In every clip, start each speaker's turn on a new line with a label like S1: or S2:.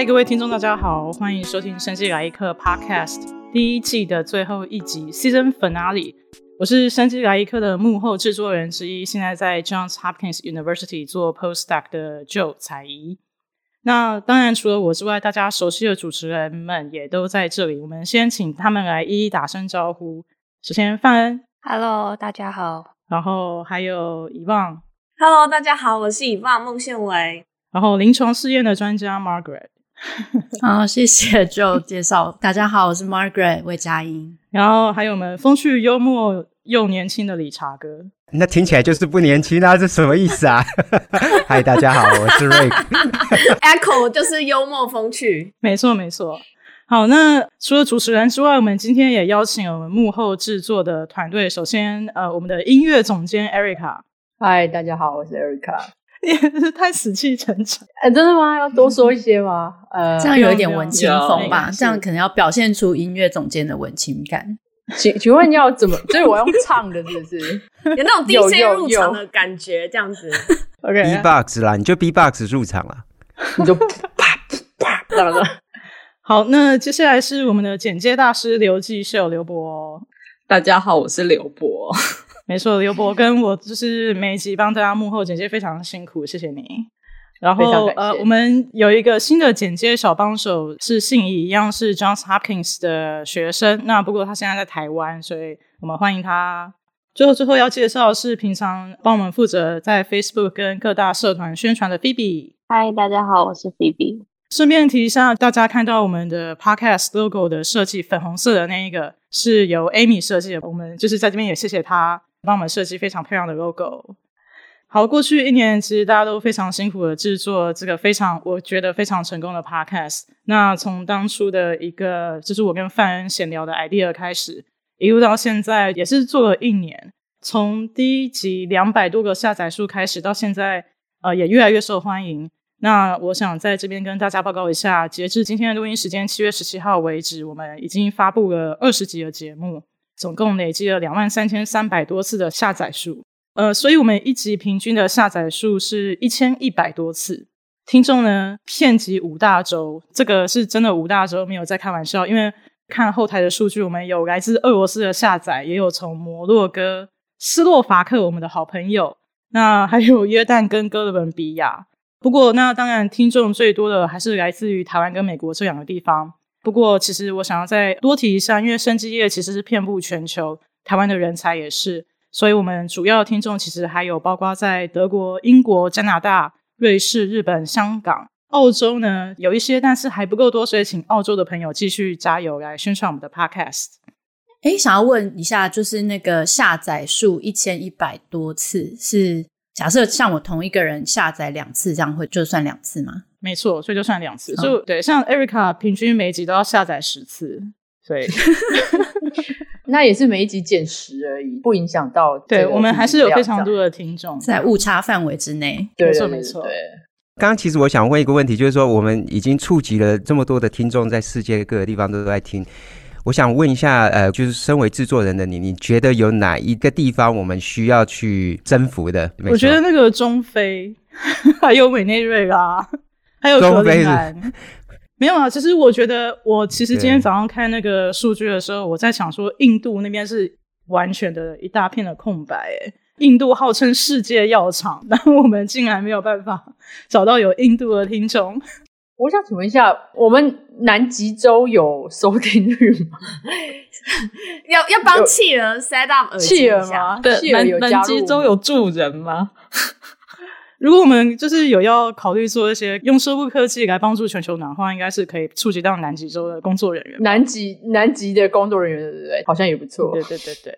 S1: 嗨，各位听众，大家好，欢迎收听《生机来一课》Podcast 第一季的最后一集 Season Finale。我是《生机来一课》的幕后制作人之一，现在在 Johns Hopkins University 做 Postdoc 的 Joe 采仪。那当然，除了我之外，大家熟悉的主持人们也都在这里。我们先请他们来一一打声招呼。首先，范恩
S2: ，Hello，大家好。
S1: 然后还有以望
S3: ，Hello，大家好，我是以望孟宪维。
S1: 然后临床试验的专家 Margaret。
S2: 好，谢谢 Joe 介绍。大家好，我是 Margaret 魏佳音。
S1: 然后还有我们风趣幽默又年轻的理查哥。
S4: 那听起来就是不年轻啊，这什么意思啊？嗨，大家好，我是 Rick。
S3: Echo 就是幽默风趣，
S1: 没错没错。好，那除了主持人之外，我们今天也邀请了我们幕后制作的团队。首先，呃，我们的音乐总监 Erica。
S5: 嗨，大家好，我是 Erica。
S1: 也 是太死气沉沉，
S5: 哎、欸，真的吗？要多说一些吗？呃，
S2: 这样有一点文青风吧，这样可能要表现出音乐总监的文青感。
S5: 请请问要怎么？所以我用唱的，是不是？
S3: 有那种 DJ 入场的感觉，这样子。
S4: OK，B-box 啦，你就 B-box 入场了，
S5: 你就啪啪这样子。
S1: 好，那接下来是我们的简介大师刘继秀刘博。
S6: 大家好，我是刘博。
S1: 没错，刘博跟我就是每一集帮大家幕后剪接非常辛苦，谢谢你。然后呃，我们有一个新的剪接小帮手是信义，一样是 Johns Hopkins 的学生。那不过他现在在台湾，所以我们欢迎他。最后最后要介绍的是平常帮我们负责在 Facebook 跟各大社团宣传的 Phoebe。
S7: 嗨，大家好，我是 Phoebe。
S1: 顺便提一下，大家看到我们的 Podcast logo 的设计，粉红色的那一个是由 Amy 设计的。我们就是在这边也谢谢他。帮我们设计非常漂亮的 logo。好，过去一年其实大家都非常辛苦的制作这个非常我觉得非常成功的 podcast。那从当初的一个就是我跟范恩闲聊的 idea 开始，一路到现在也是做了一年。从第一集两百多个下载数开始，到现在呃也越来越受欢迎。那我想在这边跟大家报告一下，截至今天的录音时间七月十七号为止，我们已经发布了二十集的节目。总共累积了两万三千三百多次的下载数，呃，所以我们一集平均的下载数是一千一百多次。听众呢，遍及五大洲，这个是真的五大洲，没有在开玩笑。因为看后台的数据，我们有来自俄罗斯的下载，也有从摩洛哥、斯洛伐克，我们的好朋友，那还有约旦跟哥伦比亚。不过，那当然听众最多的还是来自于台湾跟美国这两个地方。不过，其实我想要再多提一下，因为生技业其实是遍布全球，台湾的人才也是，所以我们主要的听众其实还有包括在德国、英国、加拿大、瑞士、日本、香港、澳洲呢，有一些，但是还不够多，所以请澳洲的朋友继续加油来宣传我们的 Podcast。
S2: 哎，想要问一下，就是那个下载数一千一百多次，是假设像我同一个人下载两次，这样会就算两次吗？
S1: 没错，所以就算两次。就、哦、对，像 Erica 平均每一集都要下载十次，所以
S5: 那也是每一集减十而已，不影响到。
S1: 对，我们还是有非常多的听众
S2: 在误差范围之内。
S1: 没错，没错。
S4: 刚刚其实我想问一个问题，就是说我们已经触及了这么多的听众，在世界各个地方都在听。我想问一下，呃，就是身为制作人的你，你觉得有哪一个地方我们需要去征服的？
S1: 我觉得那个中非，还有委内瑞拉。还有格陵兰，没有啊。其实我觉得，我其实今天早上看那个数据的时候，我在想说，印度那边是完全的一大片的空白。诶，印度号称世界药厂，但我们竟然没有办法找到有印度的听众。
S5: 我想请问一下，我们南极洲有收听率吗？
S3: 要要帮企鹅 set up
S5: 企鹅吗？对，
S1: 南南极洲有住人吗？如果我们就是有要考虑做一些用生物科技来帮助全球暖化，应该是可以触及到南极洲的工作人员。
S5: 南极南极的工作人员，对不对？好像也不错。
S1: 对对对对。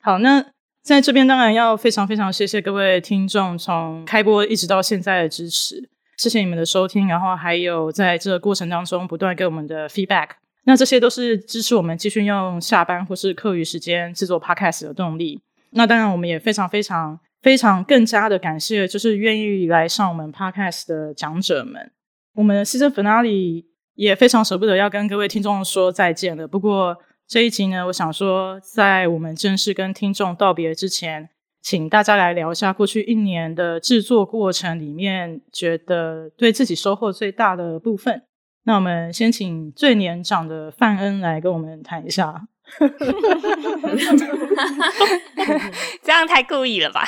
S1: 好，那在这边当然要非常非常谢谢各位听众从开播一直到现在的支持，谢谢你们的收听，然后还有在这个过程当中不断给我们的 feedback，那这些都是支持我们继续用下班或是课余时间制作 podcast 的动力。那当然我们也非常非常。非常更加的感谢，就是愿意来上我们 Podcast 的讲者们。我们的 Season Finale 也非常舍不得要跟各位听众说再见了。不过这一集呢，我想说，在我们正式跟听众道别之前，请大家来聊一下过去一年的制作过程里面，觉得对自己收获最大的部分。那我们先请最年长的范恩来跟我们谈一下。
S8: 这样太故意了吧？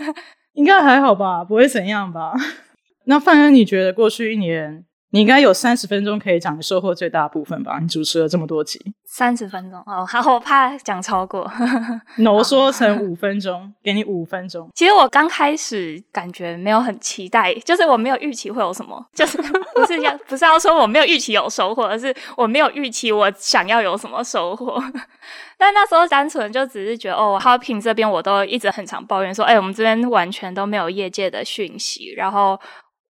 S1: 应该还好吧，不会怎样吧？那范恩，你觉得过去一年？你应该有三十分钟可以讲你收获最大的部分吧？你主持了这么多集，
S8: 三十分钟哦，好，我怕讲超过，
S1: 浓缩成五分钟，给你五分钟。
S8: 其实我刚开始感觉没有很期待，就是我没有预期会有什么，就是不是要不是要说我没有预期有收获，而是我没有预期我想要有什么收获。但那时候单纯就只是觉得，哦，Hopin 这边我都一直很常抱怨说，哎、欸，我们这边完全都没有业界的讯息，然后。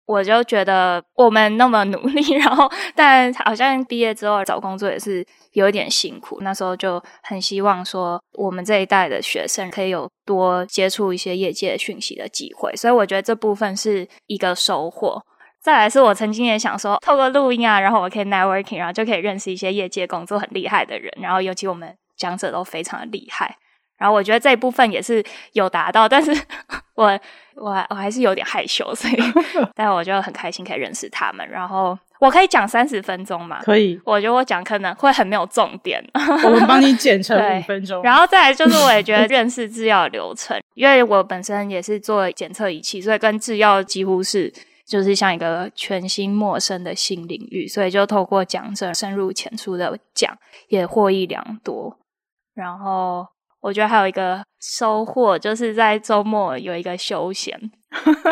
S8: 我就觉得我们那么努力，然后但好像毕业之后找工作也是有一点辛苦。那时候就很希望说，我们这一代的学生可以有多接触一些业界讯息的机会。所以我觉得这部分是一个收获。再来是我曾经也想说，透过录音啊，然后我可以 networking，然后就可以认识一些业界工作很厉害的人。然后尤其我们讲者都非常的厉害。然后我觉得这一部分也是有达到，但是我我我还是有点害羞，所以 但我就很开心可以认识他们。然后我可以讲三十分钟嘛？
S1: 可以。
S8: 我觉得我讲可能会很没有重点，
S1: 我们帮你剪成 五分钟。
S8: 然后再来就是，我也觉得认识制药流程，因为我本身也是做检测仪器，所以跟制药几乎是就是像一个全新陌生的新领域，所以就透过讲者深入浅出的讲，也获益良多。然后。我觉得还有一个收获，就是在周末有一个休闲，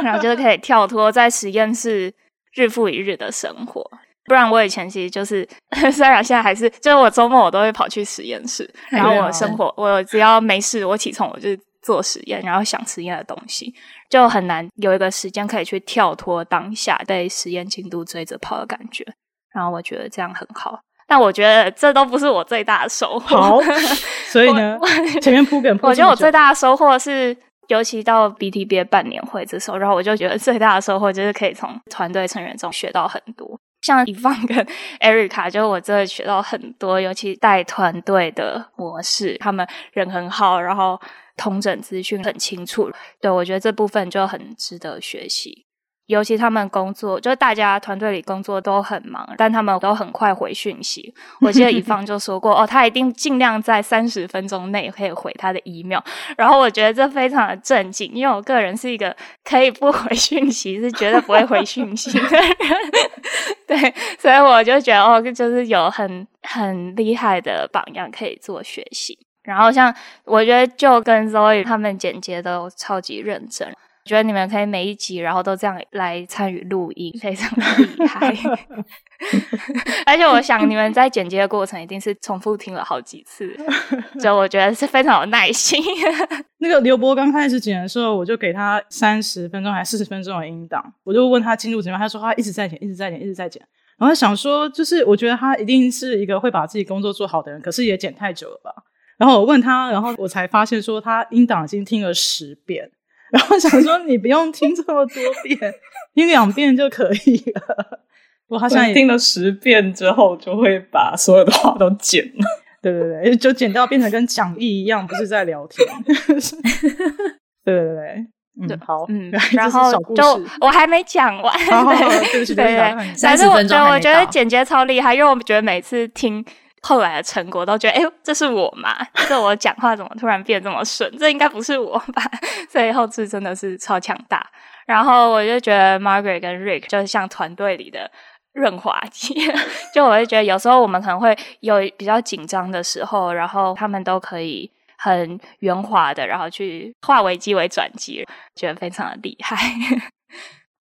S8: 然后就是可以跳脱在实验室日复一日的生活。不然我以前其实就是，虽然现在还是，就是我周末我都会跑去实验室，然后我生活，我只要没事，我起床我就做实验，然后想实验的东西，就很难有一个时间可以去跳脱当下被实验进度追着跑的感觉。然后我觉得这样很好。但我觉得这都不是我最大的收获。
S1: 好，所以呢，前面铺梗铺。
S8: 我觉得我最大的收获是，尤其到 BTBA 半年会这时候，然后我就觉得最大的收获就是可以从团队成员中学到很多。像 Yvonne 跟 Erica，就是我真的学到很多，尤其带团队的模式，他们人很好，然后通整资讯很清楚。对，我觉得这部分就很值得学习。尤其他们工作，就是大家团队里工作都很忙，但他们都很快回讯息。我记得乙方就说过，哦，他一定尽量在三十分钟内可以回他的 email。然后我觉得这非常的震惊，因为我个人是一个可以不回讯息，是绝对不会回讯息的人。对，所以我就觉得，哦，就是有很很厉害的榜样可以做学习。然后像我觉得，就跟 Zoe 他们剪接都超级认真。觉得你们可以每一集，然后都这样来参与录音，非常的厉害。而且我想你们在剪辑的过程一定是重复听了好几次，就我觉得是非常有耐心。
S1: 那个刘博刚开始剪的时候，我就给他三十分钟还是四十分钟的音档，我就问他进度怎么样，他说他一直在剪，一直在剪，一直在剪。然后想说，就是我觉得他一定是一个会把自己工作做好的人，可是也剪太久了吧？然后我问他，然后我才发现说他音档已经听了十遍。然后想说，你不用听这么多遍，听两遍就可以了。我好像也
S6: 听了十遍之后，就会把所有的话都剪了。
S1: 对对对，就剪掉，变成跟讲义一样，不是在聊天。对对对，嗯，好，嗯，
S8: 然后就我还没讲完。对对对，但是我觉得我觉得简洁超厉害，因为我觉得每次听。后来的成果都觉得，哎呦，这是我嘛？这我讲话怎么突然变这么顺？这应该不是我吧？所以后置真的是超强大。然后我就觉得 Margaret 跟 Rick 就是像团队里的润滑剂。就我会觉得有时候我们可能会有比较紧张的时候，然后他们都可以很圆滑的，然后去化危机为转机，觉得非常的厉害。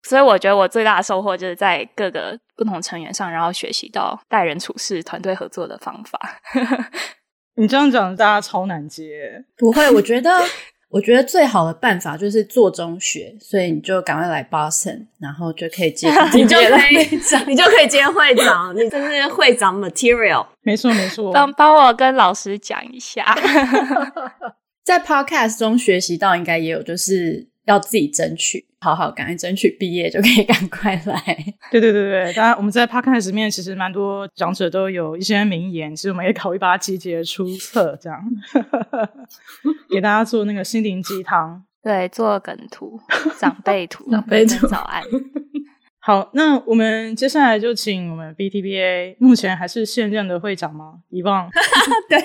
S8: 所以我觉得我最大的收获就是在各个不同成员上，然后学习到待人处事、团队合作的方法。
S1: 你这样讲，大家超难接。
S2: 不会，我觉得，我觉得最好的办法就是做中学，所以你就赶快来 Boston，然后就可以接，
S3: 你就可以，你就可以接会长，你就是会长 material。
S1: 没错，没错。
S8: 帮帮我跟老师讲一下，
S2: 在 Podcast 中学习到应该也有，就是。要自己争取，好好赶快争取毕业，就可以 赶快来。
S1: 对对对对，当然我们在 Podcast 里面其实蛮多长者都有一些名言，其实我们也考虑把它集结出册，这样 给大家做那个心灵鸡汤。
S8: 对，做梗图、长辈图、
S2: 长辈图、
S8: 早安。
S1: 好，那我们接下来就请我们 BTBA 目前还是现任的会长吗？遗忘。
S3: 对，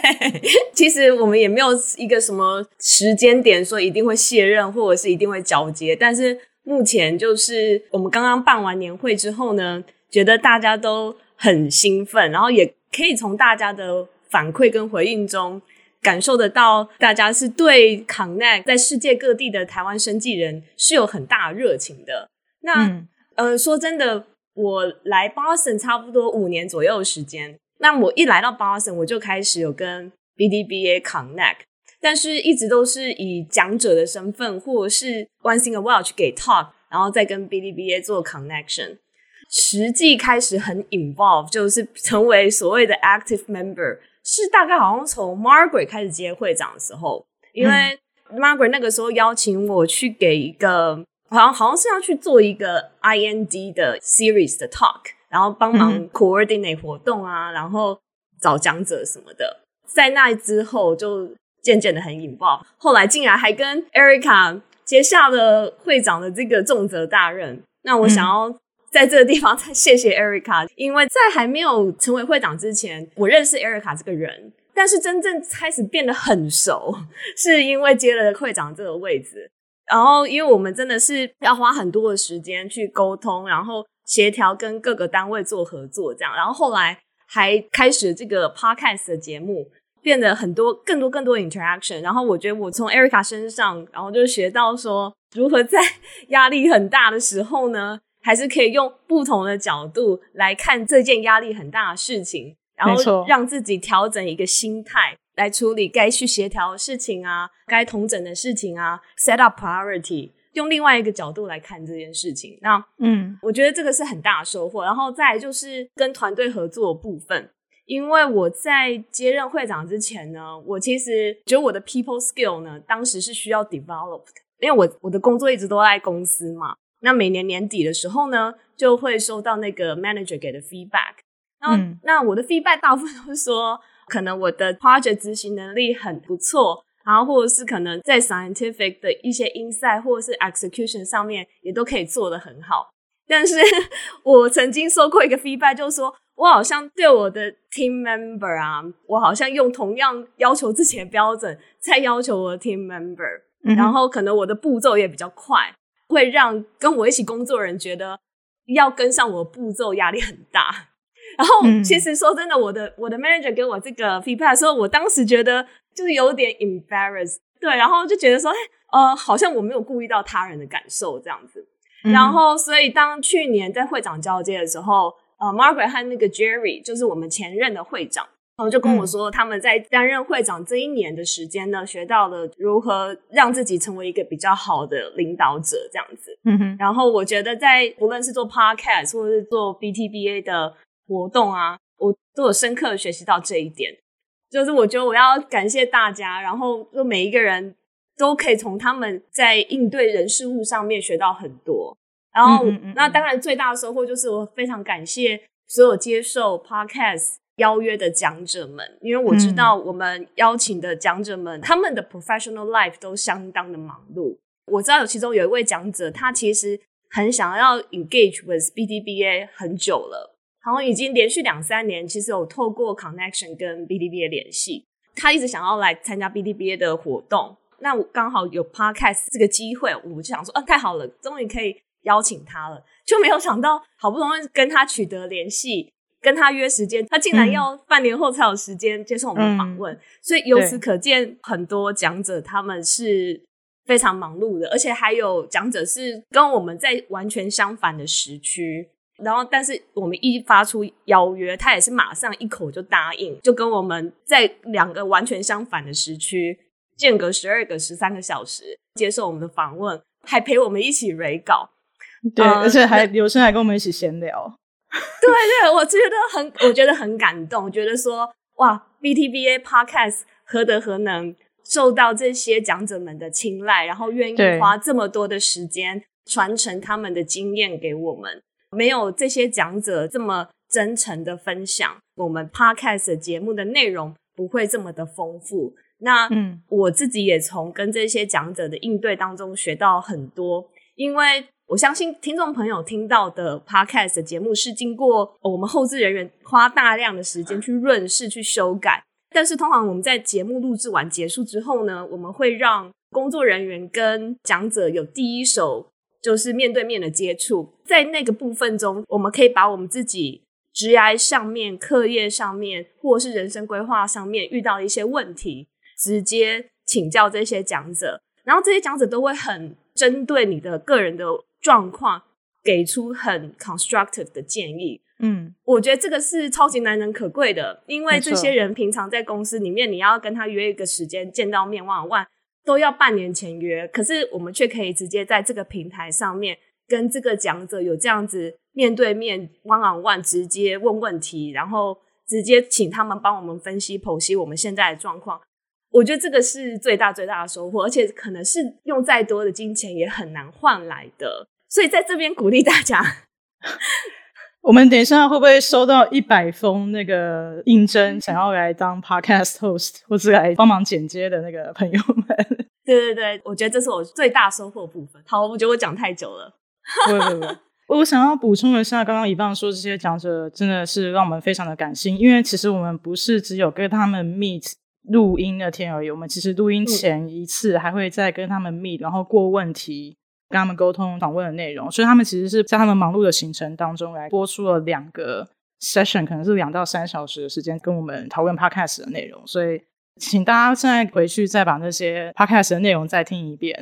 S3: 其实我们也没有一个什么时间点说一定会卸任，或者是一定会交接。但是目前就是我们刚刚办完年会之后呢，觉得大家都很兴奋，然后也可以从大家的反馈跟回应中感受得到，大家是对 Connect 在世界各地的台湾生技人是有很大的热情的。那、嗯呃，说真的，我来 Boston 差不多五年左右的时间。那我一来到 Boston，我就开始有跟 BDBA connect，但是一直都是以讲者的身份，或者是 once in a while 去给 talk，然后再跟 BDBA 做 connection。实际开始很 involve，就是成为所谓的 active member，是大概好像从 Margaret 开始接会长的时候，因为 Margaret 那个时候邀请我去给一个。好像好像是要去做一个 IND 的 series 的 talk，然后帮忙 coordinate 活动啊，嗯、然后找讲者什么的。在那之后就渐渐的很引爆，后来竟然还跟 Erica 接下了会长的这个重责大任。那我想要在这个地方再谢谢 Erica，因为在还没有成为会长之前，我认识 Erica 这个人，但是真正开始变得很熟，是因为接了会长这个位置。然后，因为我们真的是要花很多的时间去沟通，然后协调跟各个单位做合作，这样。然后后来还开始这个 podcast 的节目，变得很多、更多、更多 interaction。然后我觉得我从 Erica 身上，然后就学到说，如何在 压力很大的时候呢，还是可以用不同的角度来看这件压力很大的事情，然后让自己调整一个心态。来处理该去协调的事情啊，该同整的事情啊，set up priority，用另外一个角度来看这件事情。那嗯，我觉得这个是很大的收获。然后再来就是跟团队合作的部分，因为我在接任会长之前呢，我其实觉得我的 people skill 呢，当时是需要 develop 的，因为我我的工作一直都在公司嘛。那每年年底的时候呢，就会收到那个 manager 给的 feedback。然后，嗯，那我的 feedback 大部分都是说。可能我的 project 执行能力很不错，然后或者是可能在 scientific 的一些 insight 或者是 execution 上面也都可以做得很好。但是 我曾经说过一个 feedback，就是说我好像对我的 team member 啊，我好像用同样要求自己的标准在要求我的 team member，嗯，然后可能我的步骤也比较快，会让跟我一起工作的人觉得要跟上我的步骤压力很大。然后，其实说真的，我的我的 manager 给我这个 feedback 的时候，我当时觉得就是有点 embarrassed，对，然后就觉得说，呃，好像我没有顾虑到他人的感受这样子。然后，所以当去年在会长交接的时候，呃，Margaret 和那个 Jerry 就是我们前任的会长，然后就跟我说，他们在担任会长这一年的时间呢，学到了如何让自己成为一个比较好的领导者这样子。嗯哼。然后我觉得在无论是做 podcast 或者是做 BTBA 的。活动啊，我都有深刻的学习到这一点，就是我觉得我要感谢大家，然后就每一个人都可以从他们在应对人事物上面学到很多。然后，嗯嗯嗯，那当然最大的收获就是我非常感谢所有接受 Podcast 邀约的讲者们，因为我知道我们邀请的讲者们，嗯、他们的 professional life 都相当的忙碌。我知道有其中有一位讲者，他其实很想要 engage with BDBA 很久了。然后已经连续两三年，其实有透过 connection 跟 BTBA 联系，他一直想要来参加 BTBA 的活动。那我刚好有 podcast 这个机会，我就想说，啊，太好了，终于可以邀请他了。就没有想到，好不容易跟他取得联系，跟他约时间，他竟然要半年后才有时间接受我们访问。嗯、所以由此可见，很多讲者他们是非常忙碌的，而且还有讲者是跟我们在完全相反的时区。然后，但是我们一发出邀约，他也是马上一口就答应，就跟我们在两个完全相反的时区，间隔十二个、十三个小时接受我们的访问，还陪我们一起 re 稿，
S1: 对，嗯、而且还有时还跟我们一起闲聊。
S3: 对对，我觉得很，我觉得很感动，觉得说哇，BTBA Podcast 何德何能，受到这些讲者们的青睐，然后愿意花这么多的时间传承他们的经验给我们。没有这些讲者这么真诚的分享，我们 podcast 节目的内容不会这么的丰富。那嗯，我自己也从跟这些讲者的应对当中学到很多，因为我相信听众朋友听到的 podcast 的节目是经过我们后置人员花大量的时间去润饰、去修改。但是通常我们在节目录制完结束之后呢，我们会让工作人员跟讲者有第一手，就是面对面的接触。在那个部分中，我们可以把我们自己职涯上面、课业上面，或者是人生规划上面遇到的一些问题，直接请教这些讲者，然后这些讲者都会很针对你的个人的。状况给出很 constructive 的建议，嗯，我觉得这个是超级难能可贵的，因为这些人平常在公司里面，你要跟他约一个时间见到面，one on one 都要半年前约，可是我们却可以直接在这个平台上面跟这个讲者有这样子面对面 one on one 直接问问题，然后直接请他们帮我们分析剖析我们现在的状况。我觉得这个是最大最大的收获，而且可能是用再多的金钱也很难换来的。所以在这边鼓励大家，
S1: 我们等一下会不会收到一百封那个应征想要来当 podcast host 或是来帮忙剪接的那个朋友们？
S3: 对对对，我觉得这是我最大收获部分。好，我觉得我讲太久了。
S1: 不不不，我想要补充一下，刚刚 Yvonne 说这些讲者真的是让我们非常的感性，因为其实我们不是只有跟他们 meet 录音那天而已，我们其实录音前一次还会再跟他们 meet，然后过问题。跟他们沟通访问的内容，所以他们其实是在他们忙碌的行程当中来播出了两个 session，可能是两到三小时的时间跟我们讨论 podcast 的内容。所以，请大家现在回去再把那些 podcast 的内容再听一遍。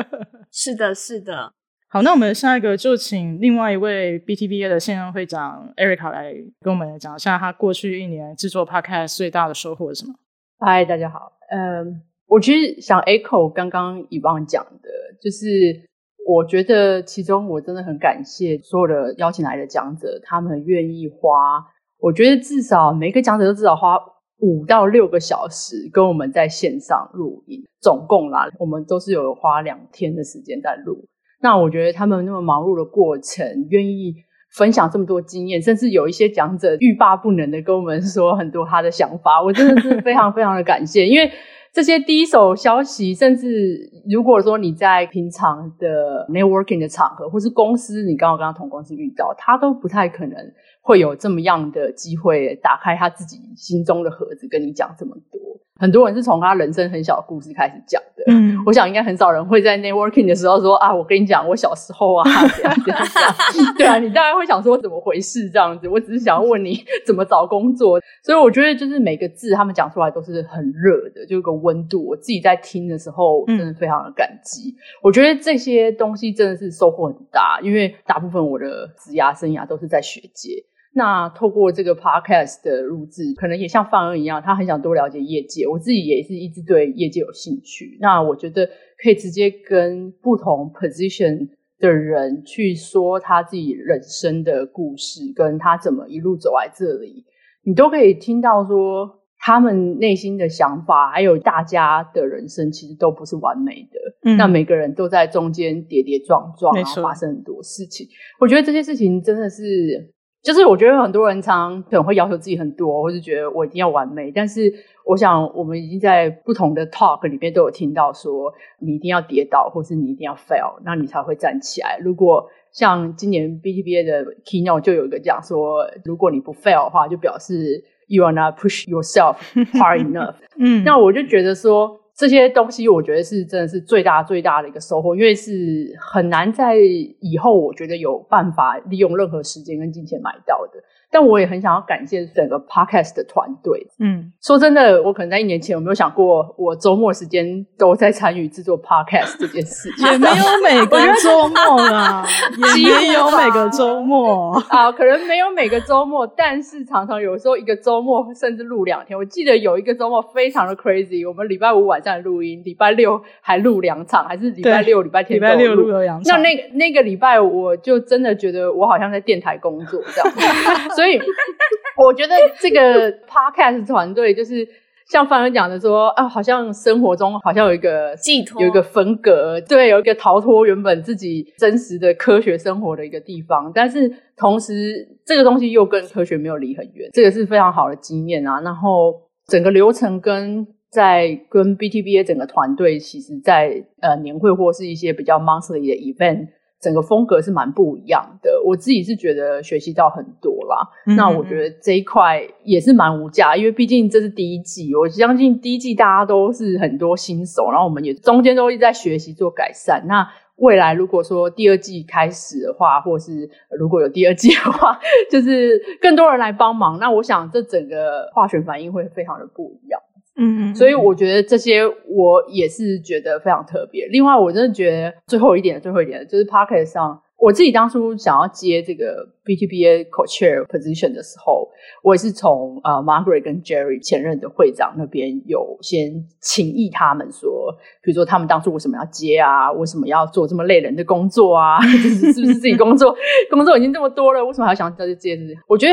S3: 是的，是的。
S1: 好，那我们下一个就请另外一位 BTBA 的现任会长 Erica 来跟我们讲一下他过去一年制作 podcast 最大的收获是什么？
S5: 嗨，大家好。嗯，我其实想 echo 刚刚 Yvonne 讲的，就是。我觉得其中我真的很感谢所有的邀请来的讲者，他们愿意花，我觉得至少每个讲者都至少花五到六个小时跟我们在线上录音，总共啦，我们都是有花两天的时间在录。那我觉得他们那么忙碌的过程，愿意分享这么多经验，甚至有一些讲者欲罢不能的跟我们说很多他的想法，我真的是非常非常的感谢，因为。这些第一手消息，甚至如果说你在平常的 networking 的场合，或是公司，你刚好跟他同公司遇到，他都不太可能会有这么样的机会，打开他自己心中的盒子，跟你讲这么多。很多人是从他人生很小的故事开始讲的，嗯，我想应该很少人会在 networking 的时候说啊，我跟你讲我小时候啊，这样这样，对啊，你大概会想说怎么回事这样子，我只是想要问你怎么找工作，所以我觉得就是每个字他们讲出来都是很热的，就有个温度，我自己在听的时候真的非常的感激，嗯，我觉得这些东西真的是收获很大，因为大部分我的职涯生涯都是在学界。那透过这个 podcast 的录制，可能也像范恩一样，他很想多了解业界。我自己也是一直对业界有兴趣。那我觉得可以直接跟不同 position 的人去说他自己人生的故事，跟他怎么一路走来这里，你都可以听到说他们内心的想法，还有大家的人生其实都不是完美的。嗯，那每个人都在中间跌跌撞撞，然后发生很多事情。我觉得这些事情真的是。就是我觉得很多人常可能会要求自己很多，或是觉得我一定要完美。但是我想，我们已经在不同的 talk 里面都有听到说，你一定要跌倒，或是你一定要 fail，那你才会站起来。如果像今年 BTBA 的 keynote 就有一个讲说，如果你不 fail 的话，就表示 you are not push yourself hard enough。嗯，那我就觉得说。这些东西我觉得是真的是最大最大的一个收获，因为是很难在以后我觉得有办法利用任何时间跟金钱买到的。但我也很想要感谢整个 podcast 的团队。嗯，说真的，我可能在一年前有没有想过，我周末时间都在参与制作 podcast 这件事情？
S1: 也没有每个周末啦，也没有每个周末
S5: 啊，可能没有每个周末，但是常常有时候一个周末甚至录两天。我记得有一个周末非常的 crazy，我们礼拜五晚上录音，礼拜六还录两场，还是礼拜六、礼拜天。礼拜六录了两场。那那那个礼拜，我就真的觉得我好像在电台工作这样。所以 我觉得这个 podcast 团队就是像范文讲的说啊，好像生活中好像有一个寄托，有一个分隔，对，有一个逃脱原本自己真实的科学生活的一个地方。但是同时，这个东西又跟科学没有离很远，这个是非常好的经验啊。然后整个流程跟在跟 BTBA 整个团队，其实在呃年会或是一些比较 monthly 的 event。整个风格是蛮不一样的。我自己是觉得学习到很多啦。嗯、那我觉得这一块也是蛮无价，因为毕竟这是第一季，我相信第一季大家都是很多新手，然后我们也中间都一直在学习做改善。那未来如果说第二季开始的话，或是如果有第二季的话，就是更多人来帮忙，那我想这整个化学反应会非常的不一样。嗯，所以我觉得这些我也是觉得非常特别。另外，我真的觉得最后一点，最后一点就是 Pocket 上，我自己当初想要接这个 BTBA Co-Chair position 的时候，我也是从呃 Margaret 跟 Jerry 前任的会长那边有先请益他们说，比如说他们当初为什么要接啊？为什么要做这么累人的工作啊？就是是不是自己工作 工作已经这么多了，为什么还要想再去接这些？我觉得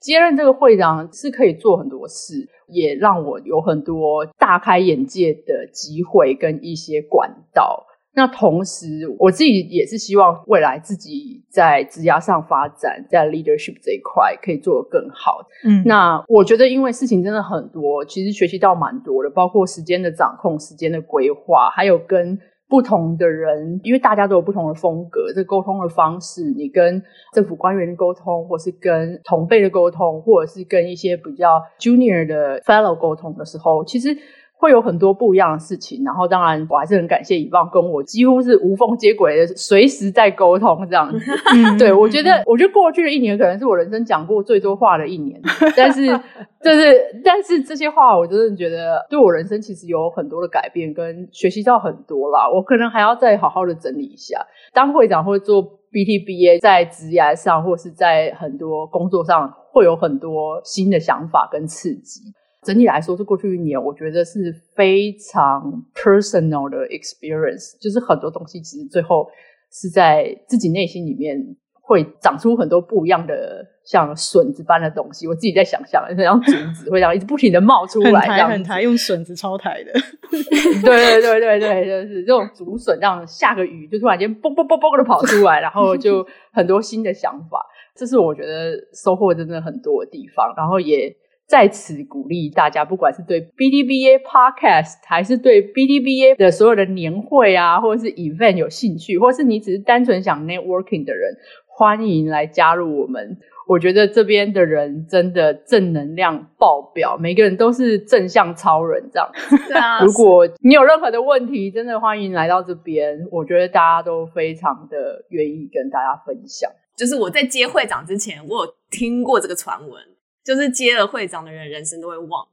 S5: 接任这个会长是可以做很多事。也让我有很多大开眼界的机会跟一些管道。那同时，我自己也是希望未来自己在职涯上发展，在 leadership 这一块可以做得更好。嗯，那我觉得，因为事情真的很多，其实学习到蛮多的，包括时间的掌控、时间的规划，还有跟。不同的人，因为大家都有不同的风格，这沟通的方式，你跟政府官员的沟通，或是跟同辈的沟通，或者是跟一些比较 junior 的 fellow 沟通的时候，其实。会有很多不一样的事情，然后当然我还是很感谢以望跟我几乎是无缝接轨的，随时在沟通这样子。嗯、对，我觉得，我觉得过去的一年可能是我人生讲过最多话的一年，但是 就是但是这些话我真的觉得对我人生其实有很多的改变跟学习到很多啦。我可能还要再好好的整理一下，当会长或者做 BTBA 在职涯上或是在很多工作上会有很多新的想法跟刺激。整体来说，这过去一年，我觉得是非常 personal 的 experience，就是很多东西其实最后是在自己内心里面会长出很多不一样的像笋子般的东西。我自己在想象，像竹子会这样一直不停的冒出来，这样
S1: 很台用笋子超台的，
S5: 对对对对对，就是这种竹笋，这样下个雨就突然间嘣嘣嘣嘣的跑出来，然后就很多新的想法，这是我觉得收获真的很多的地方，然后也。在此鼓励大家，不管是对 BDBA Podcast 还是对 BDBA 的所有的年会啊，或者是 event 有兴趣，或是你只是单纯想 networking 的人，欢迎来加入我们。我觉得这边的人真的正能量爆表，每个人都是正向超人这样。对啊，如果你有任何的问题，真的欢迎来到这边。我觉得大家都非常的愿意跟大家分享。
S3: 就是我在接会长之前，我有听过这个传闻。就是接了会长的人，人生都会忘，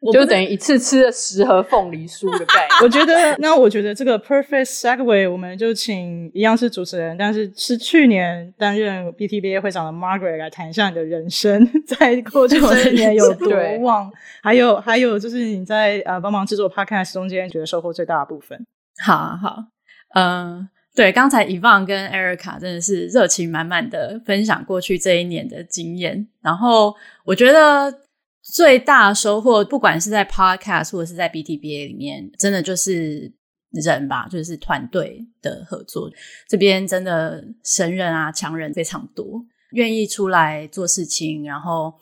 S5: 我就等于一次吃了十盒凤梨酥的概念。
S1: 我觉得，那我觉得这个 perfect segue，我们就请一样是主持人，但是是去年担任 BTBA 会长的 Margaret 来谈一下你的人生，在过去这一年有多旺，还有还有就是你在呃帮忙制作 Podcast 中间觉得收获最大的部分。
S2: 好啊好，嗯。对，刚才 Yvonne 跟 Erica 真的是热情满满的分享过去这一年的经验。然后我觉得最大的收获，不管是在 Podcast 或者是在 BTBA 里面，真的就是人吧，就是团队的合作。这边真的神人啊、强人非常多，愿意出来做事情，然后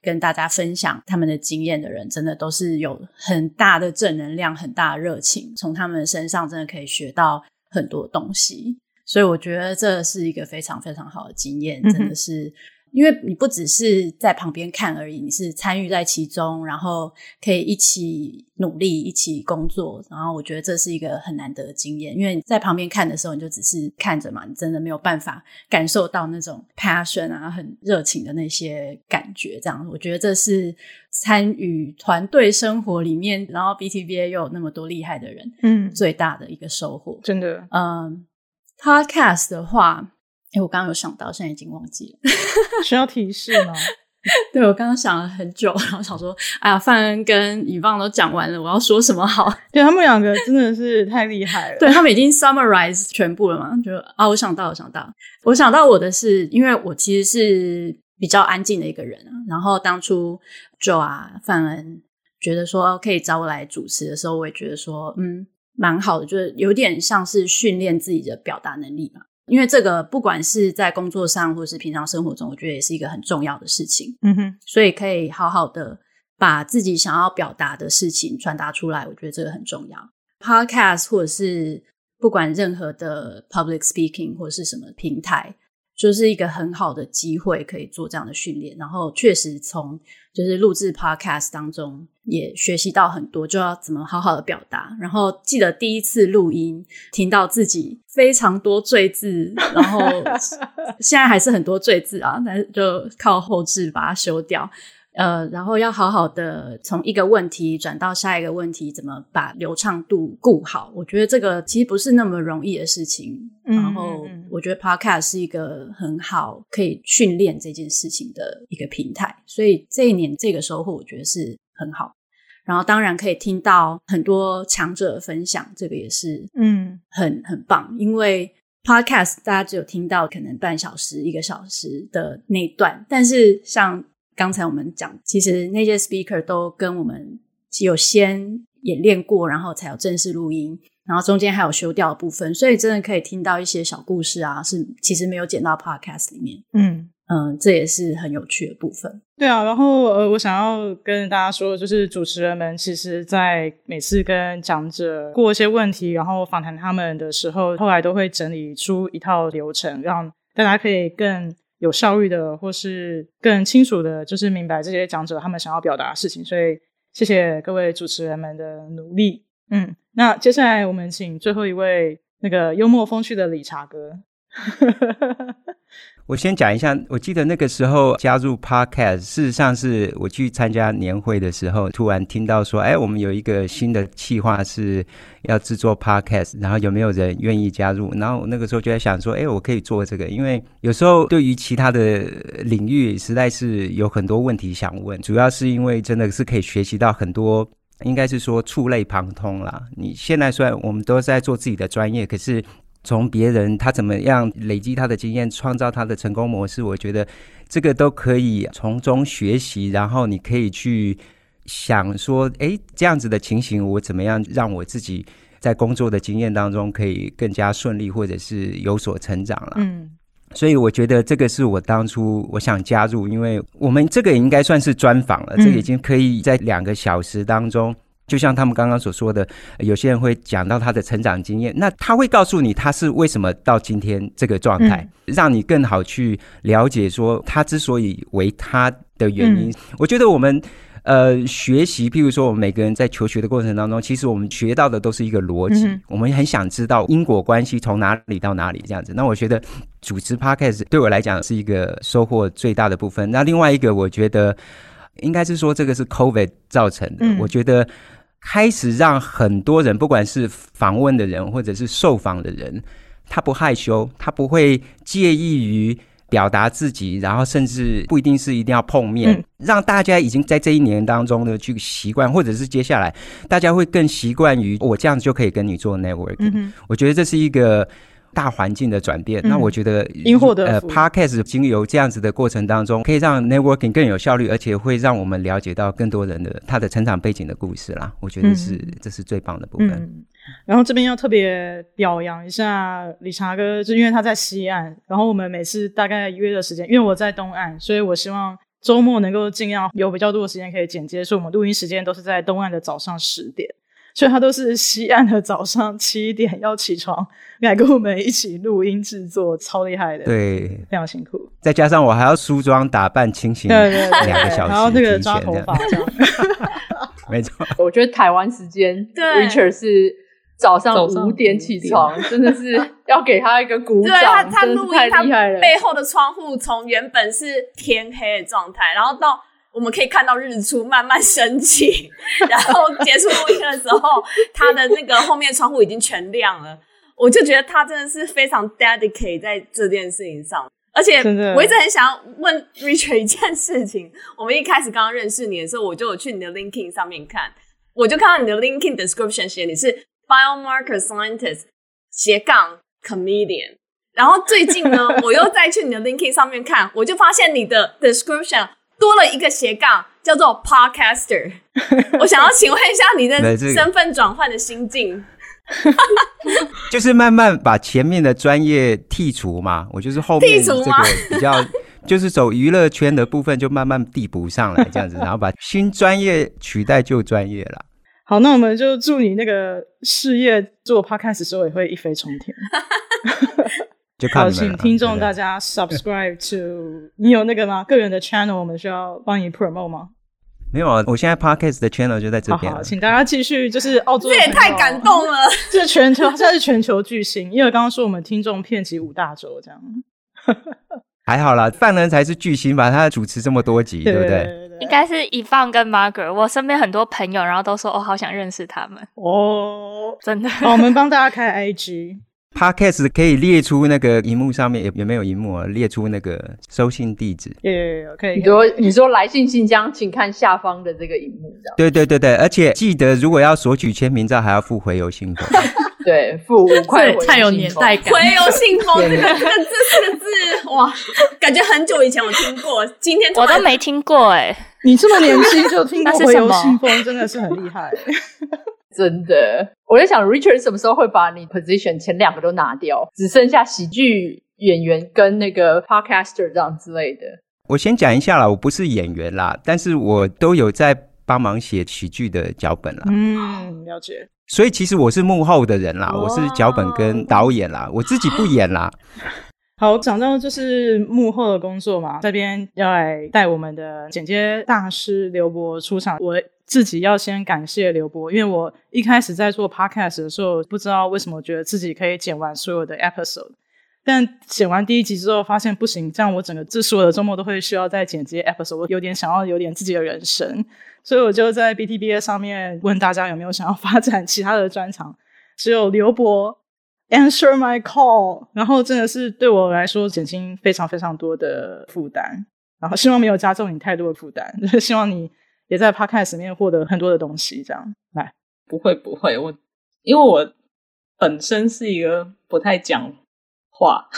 S2: 跟大家分享他们的经验的人，真的都是有很大的正能量、很大的热情。从他们身上真的可以学到。很多东西，所以我觉得这是一个非常非常好的经验，真的是，因为你不只是在旁边看而已，你是参与在其中，然后可以一起努力、一起工作，然后我觉得这是一个很难得的经验。因为你在旁边看的时候，你就只是看着嘛，你真的没有办法感受到那种 passion 啊，很热情的那些感觉。这样，我觉得这是参与团队生活里面，然后 BTBA 又有那么多厉害的人，嗯，最大的一个收获，
S1: 真的，
S2: 嗯，Podcast 的话。哎，我刚刚有想到，现在已经忘记了，
S1: 需要提示吗？
S2: 对，我刚刚想了很久，然后想说，哎呀，范恩跟以望都讲完了，我要说什么好？
S1: 对，他们两个真的是太厉害了，
S2: 对，他们已经 summarize 全部了嘛？就啊，我想到，我想到，我想到我的是，因为我其实是比较安静的一个人啊。然后当初 Joe 啊，范恩觉得说可以找我来主持的时候，我也觉得说，嗯，蛮好的，就是有点像是训练自己的表达能力吧。因为这个，不管是在工作上，或是平常生活中，我觉得也是一个很重要的事情。嗯哼，所以可以好好的把自己想要表达的事情传达出来，我觉得这个很重要。Podcast 或者是不管任何的 public speaking 或是什么平台。就是一个很好的机会，可以做这样的训练。然后确实从就是录制 podcast 当中也学习到很多，就要怎么好好的表达。然后记得第一次录音听到自己非常多赘字，然后 现在还是很多赘字啊，但是就靠后置把它修掉。呃，然后要好好的从一个问题转到下一个问题，怎么把流畅度顾好？我觉得这个其实不是那么容易的事情。嗯、然后我觉得 Podcast 是一个很好可以训练这件事情的一个平台，所以这一年这个收获我觉得是很好。然后当然可以听到很多强者的分享，这个也是嗯很很棒，因为 Podcast 大家只有听到可能半小时、一个小时的那段，但是像刚才我们讲，其实那些 speaker 都跟我们有先演练过，然后才有正式录音，然后中间还有修掉的部分，所以真的可以听到一些小故事啊，是其实没有剪到 podcast 里面。嗯嗯，这也是很有趣的部分。
S1: 对啊，然后呃，我想要跟大家说，就是主持人们其实，在每次跟讲者过一些问题，然后访谈他们的时候，后来都会整理出一套流程，让大家可以更。有效率的，或是更清楚的，就是明白这些讲者他们想要表达的事情。所以，谢谢各位主持人们的努力。嗯，那接下来我们请最后一位那个幽默风趣的理查哥。
S4: 我先讲一下，我记得那个时候加入 Podcast，事实上是我去参加年会的时候，突然听到说，哎，我们有一个新的计划是要制作 Podcast，然后有没有人愿意加入？然后我那个时候就在想说，哎，我可以做这个，因为有时候对于其他的领域，实在是有很多问题想问，主要是因为真的是可以学习到很多，应该是说触类旁通啦。你现在虽然我们都在做自己的专业，可是。从别人他怎么样累积他的经验，创造他的成功模式，我觉得这个都可以从中学习。然后你可以去想说，诶，这样子的情形，我怎么样让我自己在工作的经验当中可以更加顺利，或者是有所成长了。嗯，所以我觉得这个是我当初我想加入，因为我们这个也应该算是专访了，这个已经可以在两个小时当中。就像他们刚刚所说的，有些人会讲到他的成长经验，那他会告诉你他是为什么到今天这个状态，让你更好去了解说他之所以为他的原因。我觉得我们呃学习，譬如说我们每个人在求学的过程当中，其实我们学到的都是一个逻辑，我们很想知道因果关系从哪里到哪里这样子。那我觉得主持 Podcast 对我来讲是一个收获最大的部分。那另外一个，我觉得应该是说这个是 COVID 造成的，我觉得。开始让很多人，不管是访问的人或者是受访的人，他不害羞，他不会介意于表达自己，然后甚至不一定是一定要碰面，嗯、让大家已经在这一年当中呢去习惯，或者是接下来大家会更习惯于我这样子就可以跟你做 networking。嗯、我觉得这是一个。大环境的转变，嗯、那我觉得，
S1: 因祸得福。
S4: 呃，Podcast 经由这样子的过程当中，可以让 networking 更有效率，而且会让我们了解到更多人的他的成长背景的故事啦。我觉得是、嗯、这是最棒的部分。
S1: 嗯、然后这边要特别表扬一下理查哥，就因为他在西岸，然后我们每次大概约的时间，因为我在东岸，所以我希望周末能够尽量有比较多的时间可以剪接，所以我们录音时间都是在东岸的早上十点。所以他都是西岸的早上七点要起床来跟我们一起录音制作，超厉害的，
S4: 对，
S1: 非常辛苦。
S4: 再加上我还要梳妆打扮、清醒，对对对，两个小时，
S1: 然后那个抓头发这样，
S4: 没错。
S5: 我觉得台湾时间，Richard 是早上五点起床，真的是要给他一个鼓掌。
S3: 对，他他录音，他背后的窗户从原本是天黑的状态，然后到。我们可以看到日出慢慢升起，然后结束录音的时候，他的那个后面窗户已经全亮了。我就觉得他真的是非常 dedicate 在这件事情上，而且我一直很想要问 Richard 一件事情。我们一开始刚刚认识你的时候，我就有去你的 LinkedIn 上面看，我就看到你的 LinkedIn description 写你是 biomarker scientist 斜杠 comedian，然后最近呢，我又再去你的 LinkedIn 上面看，我就发现你的 description。多了一个斜杠，叫做 Podcaster。我想要请问一下你的身份转换的心境，
S4: 就是慢慢把前面的专业剔除嘛。我就是后面这个比较，就是走娱乐圈的部分，就慢慢递补上来这样子，然后把新专业取代旧专业了。
S1: 好，那我们就祝你那个事业做 podcast 的时候也会一飞冲天。
S4: 就靠你们了。
S1: 请听众大家 subscribe to 你有那个吗？个人的 channel 我们需要帮你 promote 吗？
S4: 没有啊，我现在 podcast 的 channel 就在这边。
S1: 好，好，请大家继续，就是澳洲，
S3: 这也太感动了。
S1: 这是全球，现在是全球巨星，因为刚刚说我们听众遍及五大洲，这样。
S4: 还好啦，范人才是巨星吧？他主持这么多集，对，不对？
S8: 应该是 Yvonne 跟 Margaret。我身边很多朋友，然后都说哦，好想认识他们
S1: 哦，
S8: 真的。
S1: 好，我们帮大家开 IG。
S4: Podcast 可以列出那个荧幕上面有有没有荧幕啊？列出那个收信地址。
S1: 有有有，可以。
S5: 你说你说来信信箱，请看下方的这个荧幕。
S4: 对对对对，而且记得如果要索取签名照，还要付回邮信封。
S5: 对，付 五块，
S2: 太有年代感。
S3: 回邮信封这个这四个字，哇，感觉很久以前我听过，今天
S8: 我都没听过哎、欸。
S1: 你这么年轻就听过回邮信封，真的是很厉害。
S5: 真的，我在想，Richard 什么时候会把你 position 前两个都拿掉，只剩下喜剧演员跟那个 podcaster 这样之类的？
S4: 我先讲一下啦，我不是演员啦，但是我都有在帮忙写喜剧的脚本啦。
S1: 嗯，了解。
S4: 所以其实我是幕后的人啦，我是脚本跟导演啦，我自己不演啦。
S1: 好，讲到就是幕后的工作嘛，这边要来带我们的剪接大师刘博出场，我。自己要先感谢刘博，因为我一开始在做 podcast 的时候，不知道为什么觉得自己可以剪完所有的 episode，但剪完第一集之后发现不行，这样我整个这所有的周末都会需要再剪接 episode，我有点想要有点自己的人生，所以我就在 BTBA 上面问大家有没有想要发展其他的专长，只有刘博 answer my call，然后真的是对我来说减轻非常非常多的负担，然后希望没有加重你太多的负担，就是希望你。也在 Podcast 里面获得很多的东西，这样来
S6: 不会不会我，因为我本身是一个不太讲话，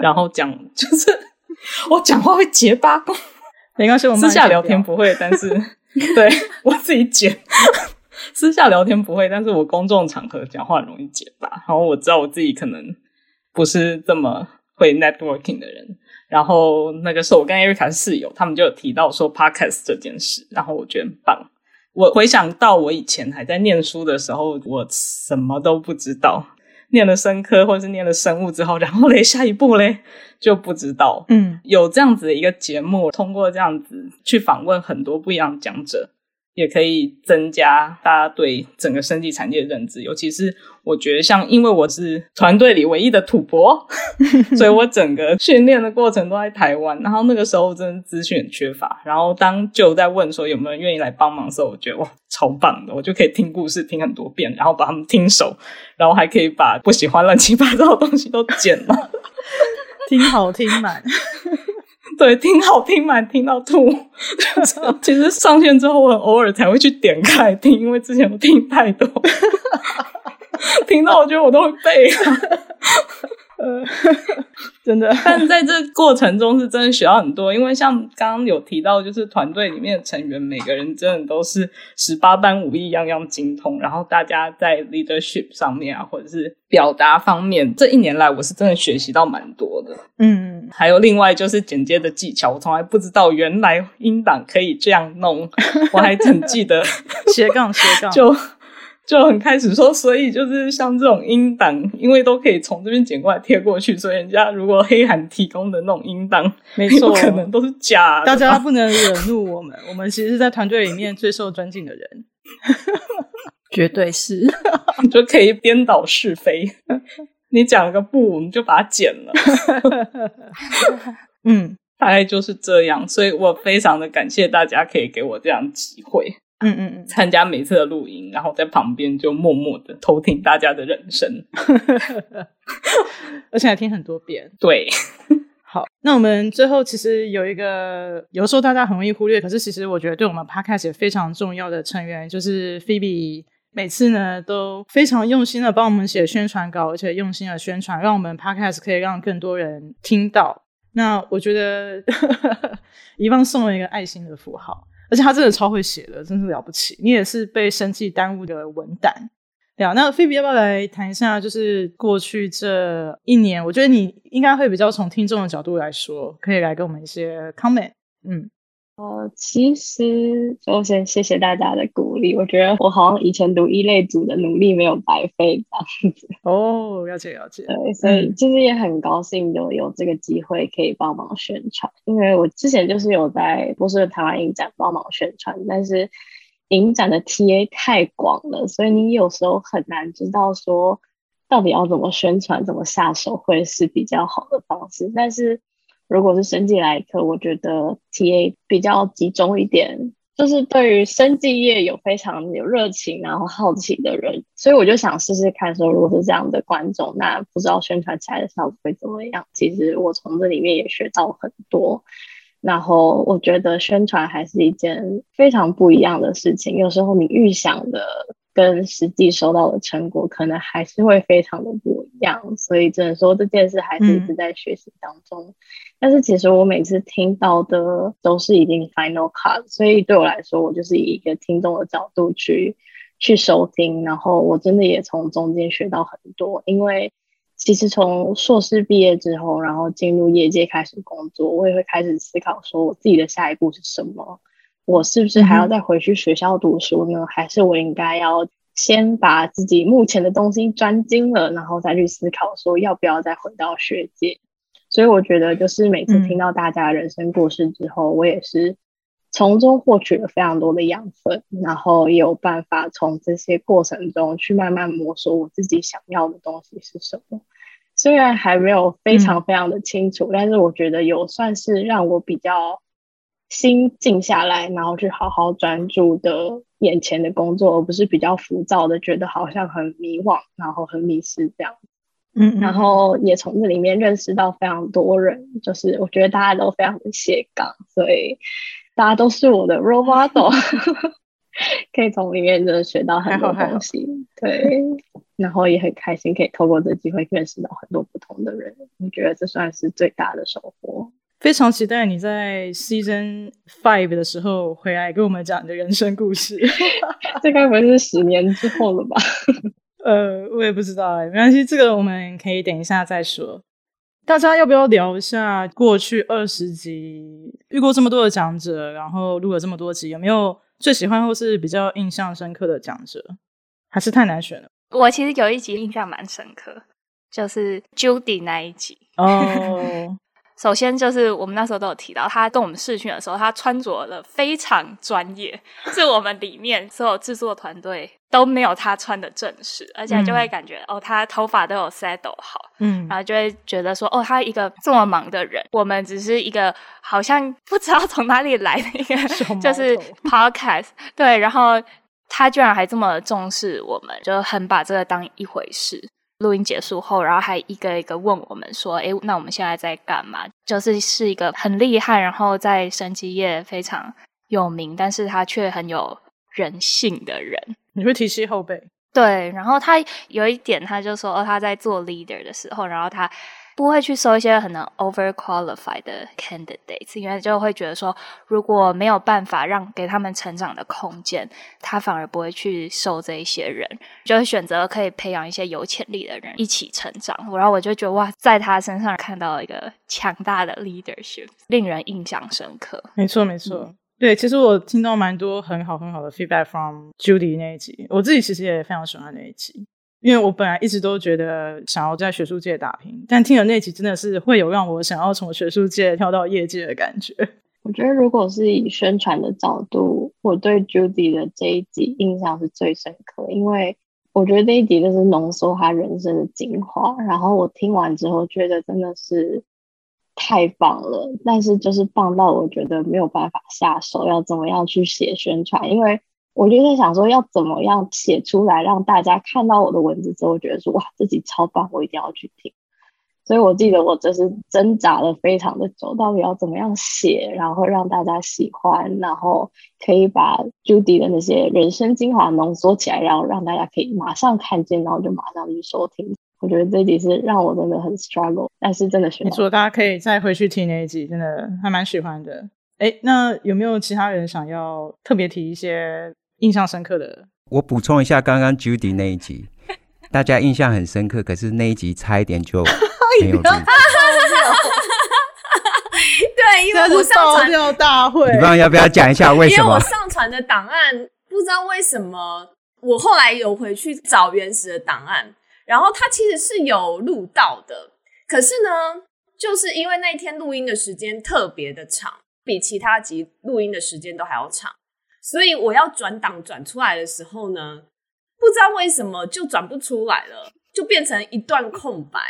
S6: 然后讲 就是我讲话会结巴，
S1: 没关系，我们
S6: 私下聊天不会，但是 对我自己剪，私下聊天不会，但是我公众场合讲话容易结巴，然后我知道我自己可能不是这么会 networking 的人。然后那个时候我跟艾瑞卡室友，他们就有提到说 Podcast 这件事，然后我觉得很棒。我回想到我以前还在念书的时候，我什么都不知道，念了生科或者是念了生物之后，然后嘞下一步嘞就不知道。嗯，有这样子的一个节目，通过这样子去访问很多不一样的讲者。也可以增加大家对整个生技产业的认知，尤其是我觉得像，因为我是团队里唯一的土博，所以我整个训练的过程都在台湾。然后那个时候真的资讯很缺乏，然后当就在问说有没有人愿意来帮忙的时候，我觉得哇，超棒的，我就可以听故事听很多遍，然后把他们听熟，然后还可以把不喜欢乱七八糟的东西都剪了，
S1: 听好听满。
S6: 对，听好听满，听到吐。其实上线之后，我很偶尔才会去点开听，因为之前我听太多，听到我觉得我都会背啊。
S1: 呃，真的，
S6: 但在这过程中是真的学到很多，因为像刚刚有提到，就是团队里面的成员每个人真的都是十八般武艺，样样精通。然后大家在 leadership 上面啊，或者是表达方面，这一年来我是真的学习到蛮多的。嗯，还有另外就是剪接的技巧，我从来不知道原来音档可以这样弄，我还很记得
S1: 斜杠斜杠
S6: 就。就很开始说，所以就是像这种音档，因为都可以从这边剪过来贴过去，所以人家如果黑函提供的那种音档，
S1: 没错，
S6: 可能都是假的。
S1: 大家不能惹怒我们，我们其实是在团队里面最受尊敬的人，
S2: 绝对是，
S6: 就可以颠倒是非。你讲个不，我们就把它剪了。嗯，大概就是这样，所以我非常的感谢大家可以给我这样机会。嗯嗯嗯，参加每次的录音，然后在旁边就默默的偷听大家的人生，
S1: 而且还听很多遍。
S6: 对，
S1: 好，那我们最后其实有一个，有时候大家很容易忽略，可是其实我觉得对我们 Podcast 也非常重要的成员，就是 Phoebe，每次呢都非常用心的帮我们写宣传稿，而且用心的宣传，让我们 Podcast 可以让更多人听到。那我觉得一忘送了一个爱心的符号。而且他真的超会写的，真是了不起。你也是被生计耽误的文胆，对啊。那菲比要不要来谈一下？就是过去这一年，我觉得你应该会比较从听众的角度来说，可以来给我们一些 comment。嗯，
S7: 呃，其实首先谢谢大家的鼓励，我觉得我好像以前读一类组的努力没有白费这样子。
S1: 哦，了解了解。
S7: 对，所以其实也很高兴有有这个机会可以帮忙宣传，因为我之前就是有在波士顿台湾影展帮忙宣传，但是影展的 TA 太广了，所以你有时候很难知道说到底要怎么宣传、怎么下手会是比较好的方式，但是。如果是生技来客，我觉得 TA 比较集中一点，就是对于生技业有非常有热情然后好奇的人，所以我就想试试看，说如果是这样的观众，那不知道宣传起来的效果会怎么样。其实我从这里面也学到很多，然后我觉得宣传还是一件非常不一样的事情，有时候你预想的。跟实际收到的成果可能还是会非常的不一样，所以只能说这件事还是一直在学习当中。嗯、但是其实我每次听到的都是已经 final cut，所以对我来说，我就是以一个听众的角度去去收听，然后我真的也从中间学到很多。因为其实从硕士毕业之后，然后进入业界开始工作，我也会开始思考说我自己的下一步是什么。我是不是还要再回去学校读书呢？嗯、还是我应该要先把自己目前的东西专精了，然后再去思考说要不要再回到学界？所以我觉得，就是每次听到大家的人生故事之后，嗯、我也是从中获取了非常多的养分，然后也有办法从这些过程中去慢慢摸索我自己想要的东西是什么。虽然还没有非常非常的清楚，嗯、但是我觉得有算是让我比较。心静下来，然后去好好专注的眼前的工作，而不是比较浮躁的，觉得好像很迷惘，然后很迷失这样。嗯，然后也从这里面认识到非常多人，就是我觉得大家都非常的斜杠，所以大家都是我的 role model，可以从里面真的学到很多东西。对，然后也很开心可以透过这个机会认识到很多不同的人，我觉得这算是最大的收获。
S1: 非常期待你在 Season Five 的时候回来跟我们讲你的人生故事。
S7: 这该不会是十年之后了吧？
S1: 呃，我也不知道哎，没关系，这个我们可以等一下再说。大家要不要聊一下过去二十集遇过这么多的讲者，然后录了这么多集，有没有最喜欢或是比较印象深刻的讲者？还是太难选了？
S8: 我其实有一集印象蛮深刻，就是 Judy 那一集哦。首先就是我们那时候都有提到，他跟我们试训的时候，他穿着的非常专业，是我们里面所有制作团队都没有他穿的正式，而且就会感觉、嗯、哦，他头发都有 settle 好，嗯，然后就会觉得说，哦，他一个这么忙的人，我们只是一个好像不知道从哪里来的一个，就是 podcast，对，然后他居然还这么重视我们，就很把这个当一回事。录音结束后，然后还一个一个问我们说：“诶，那我们现在在干嘛？”就是是一个很厉害，然后在神机业非常有名，但是他却很有人性的人。
S1: 你会提携后辈？
S8: 对，然后他有一点，他就说：“哦，他在做 leader 的时候，然后他。”不会去收一些很能 overqualified 的 candidates，因为就会觉得说，如果没有办法让给他们成长的空间，他反而不会去收这一些人，就会选择可以培养一些有潜力的人一起成长。然后我就觉得哇，在他身上看到一个强大的 leadership，令人印象深刻。
S1: 没错，没错，嗯、对，其实我听到蛮多很好很好的 feedback from Judy 那一集，我自己其实也非常喜欢那一集。因为我本来一直都觉得想要在学术界打拼，但听了那集真的是会有让我想要从学术界跳到业界的感觉。
S7: 我觉得如果是以宣传的角度，我对 Judy 的这一集印象是最深刻，因为我觉得那一集就是浓缩他人生的精华。然后我听完之后觉得真的是太棒了，但是就是棒到我觉得没有办法下手，要怎么样去写宣传，因为。我就在想说，要怎么样写出来，让大家看到我的文字之后，觉得说哇，自己超棒，我一定要去听。所以我记得我这是挣扎了非常的久，到底要怎么样写，然后让大家喜欢，然后可以把 Judy 的那些人生精华浓缩起来，然后让大家可以马上看见，然后就马上去收听。我觉得这一集是让我真的很 struggle，但是真的学。
S1: 没错，大家可以再回去听那一集，真的还蛮喜欢的。哎，那有没有其他人想要特别提一些？印象深刻的，
S4: 我补充一下，刚刚 Judy 那一集，大家印象很深刻，可是那一集差一点就 没有录。
S3: 对，因为
S1: 我上传料大会。
S4: 你刚刚要不要讲一下为什么？
S3: 因为我上传的档案不知道为什么，我后来有回去找原始的档案，然后它其实是有录到的，可是呢，就是因为那天录音的时间特别的长，比其他集录音的时间都还要长，所以我要转档转出来的时候呢，不知道为什么就转不出来了，就变成一段空白。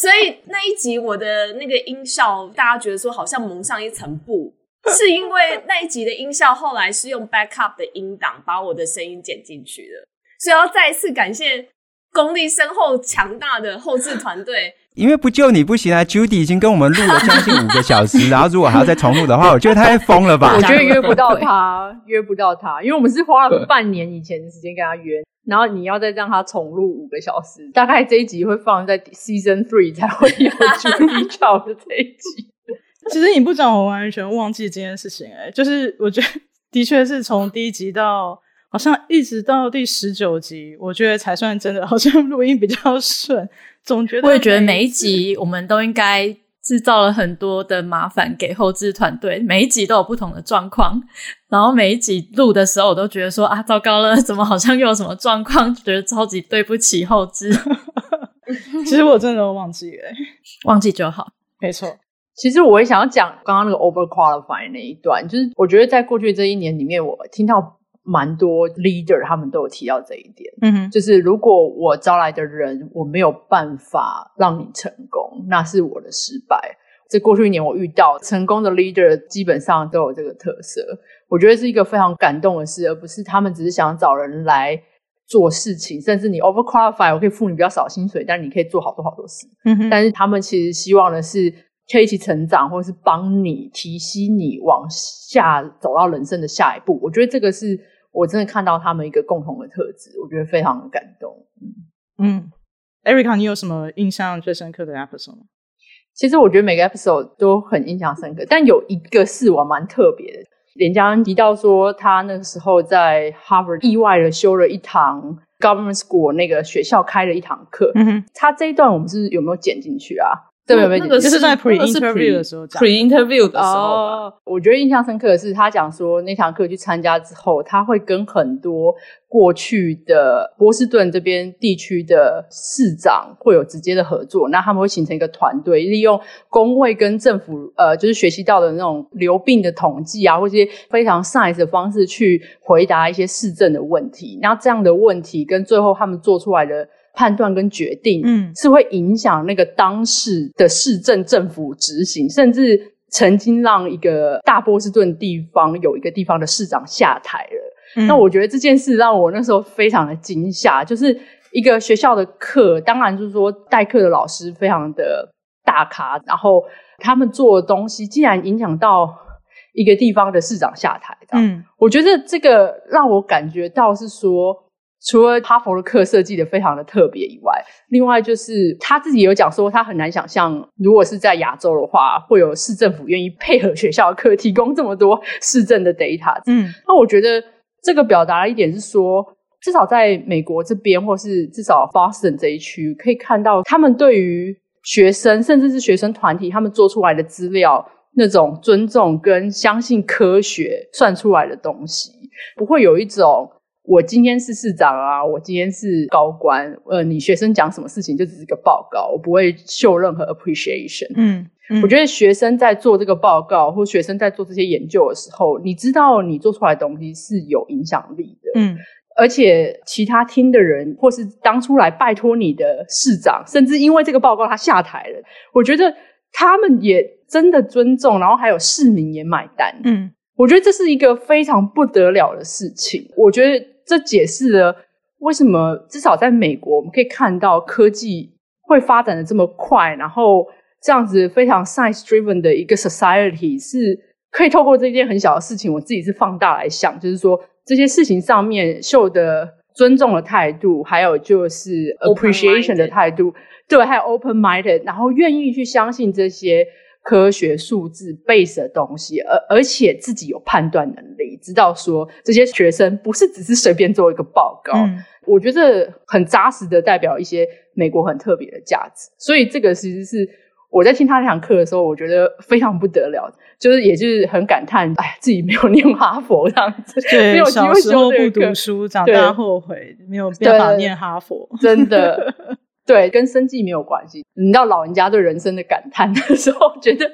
S3: 所以那一集我的那个音效，大家觉得说好像蒙上一层布，是因为那一集的音效后来是用 backup 的音档把我的声音剪进去的，所以要再一次感谢功力深厚、强大的后置团队。
S4: 因为不救你不行啊！Judy 已经跟我们录了将近五个小时，然后如果还要再重录的话，我觉得他会疯了吧？
S5: 我觉得 约不到他，约不到他，因为我们是花了半年以前的时间跟他约。然后你要再让他重录五个小时，大概这一集会放在 season three 才会有 Judy 跳的这一集。
S1: 其实你不讲，我完全忘记这件事情、欸。哎，就是我觉得的确是从第一集到好像一直到第十九集，我觉得才算真的好像录音比较顺。总觉得
S2: 我也觉得每一集我们都应该。制造了很多的麻烦给后置团队，每一集都有不同的状况，然后每一集录的时候，我都觉得说啊，糟糕了，怎么好像又有什么状况？觉得超级对不起后置。
S1: 其实我真的都忘记了，
S2: 忘记就好，
S1: 没错。
S5: 其实我也想要讲刚刚那个 overqualified 那一段，就是我觉得在过去这一年里面，我听到。蛮多 leader 他们都有提到这一点，嗯哼，就是如果我招来的人我没有办法让你成功，那是我的失败。这过去一年我遇到成功的 leader 基本上都有这个特色，我觉得是一个非常感动的事，而不是他们只是想找人来做事情，甚至你 overqualified 我可以付你比较少薪水，但你可以做好多好多事，嗯哼，但是他们其实希望的是可以一起成长，或者是帮你提携你往下走到人生的下一步。我觉得这个是。我真的看到他们一个共同的特质，我觉得非常感动。嗯
S1: 嗯，Erica，你有什么印象最深刻的 episode 吗？
S5: 其实我觉得每个 episode 都很印象深刻，但有一个是我蛮特别的。连家恩提到说，他那个时候在 Harvard 意外的修了一堂 Government School 那个学校开了一堂课。嗯哼，他这一段我们是有没有剪进去啊？
S1: 对，那个就是在 pre interview 的时候
S6: ，pre interview 的时候。
S5: 哦，我觉得印象深刻的是，他讲说那堂课去参加之后，他会跟很多过去的波士顿这边地区的市长会有直接的合作，那他们会形成一个团队，利用工会跟政府呃，就是学习到的那种流病的统计啊，或者一些非常 science 的方式去回答一些市政的问题。那这样的问题跟最后他们做出来的。判断跟决定，嗯，是会影响那个当时的市政政府执行，甚至曾经让一个大波士顿地方有一个地方的市长下台了。嗯，那我觉得这件事让我那时候非常的惊吓，就是一个学校的课，当然就是说代课的老师非常的大咖，然后他们做的东西竟然影响到一个地方的市长下台。嗯，我觉得这个让我感觉到是说。除了哈佛的课设计的非常的特别以外，另外就是他自己有讲说，他很难想象，如果是在亚洲的话，会有市政府愿意配合学校的课，提供这么多市政的 data。嗯，那我觉得这个表达了一点是说，至少在美国这边，或是至少 Boston 这一区，可以看到他们对于学生，甚至是学生团体，他们做出来的资料那种尊重跟相信科学算出来的东西，不会有一种。我今天是市长啊，我今天是高官，呃，你学生讲什么事情就只是个报告，我不会秀任何 appreciation。嗯，嗯，我觉得学生在做这个报告，或学生在做这些研究的时候，你知道你做出来的东西是有影响力的。嗯，而且其他听的人，或是当初来拜托你的市长，甚至因为这个报告他下台了，我觉得他们也真的尊重，然后还有市民也买单。嗯，我觉得这是一个非常不得了的事情。我觉得。这解释了为什么至少在美国，我们可以看到科技会发展的这么快，然后这样子非常 science driven 的一个 society 是可以透过这件很小的事情，我自己是放大来想，就是说这些事情上面秀的尊重的态度，还有就是 appreciation 的态度，对，还有 open minded，然后愿意去相信这些。科学数字 base 的东西，而而且自己有判断能力，知道说这些学生不是只是随便做一个报告。嗯，我觉得很扎实的代表一些美国很特别的价值，所以这个其实是我在听他那堂课的时候，我觉得非常不得了，就是也就是很感叹，哎，自己没有念哈佛这样子，
S1: 对，
S5: 没有
S1: 小时候不读书，长大后悔没有办法念哈佛，
S5: 真的，对，跟生计没有关系。你到老人家对人生的感叹的时候，觉得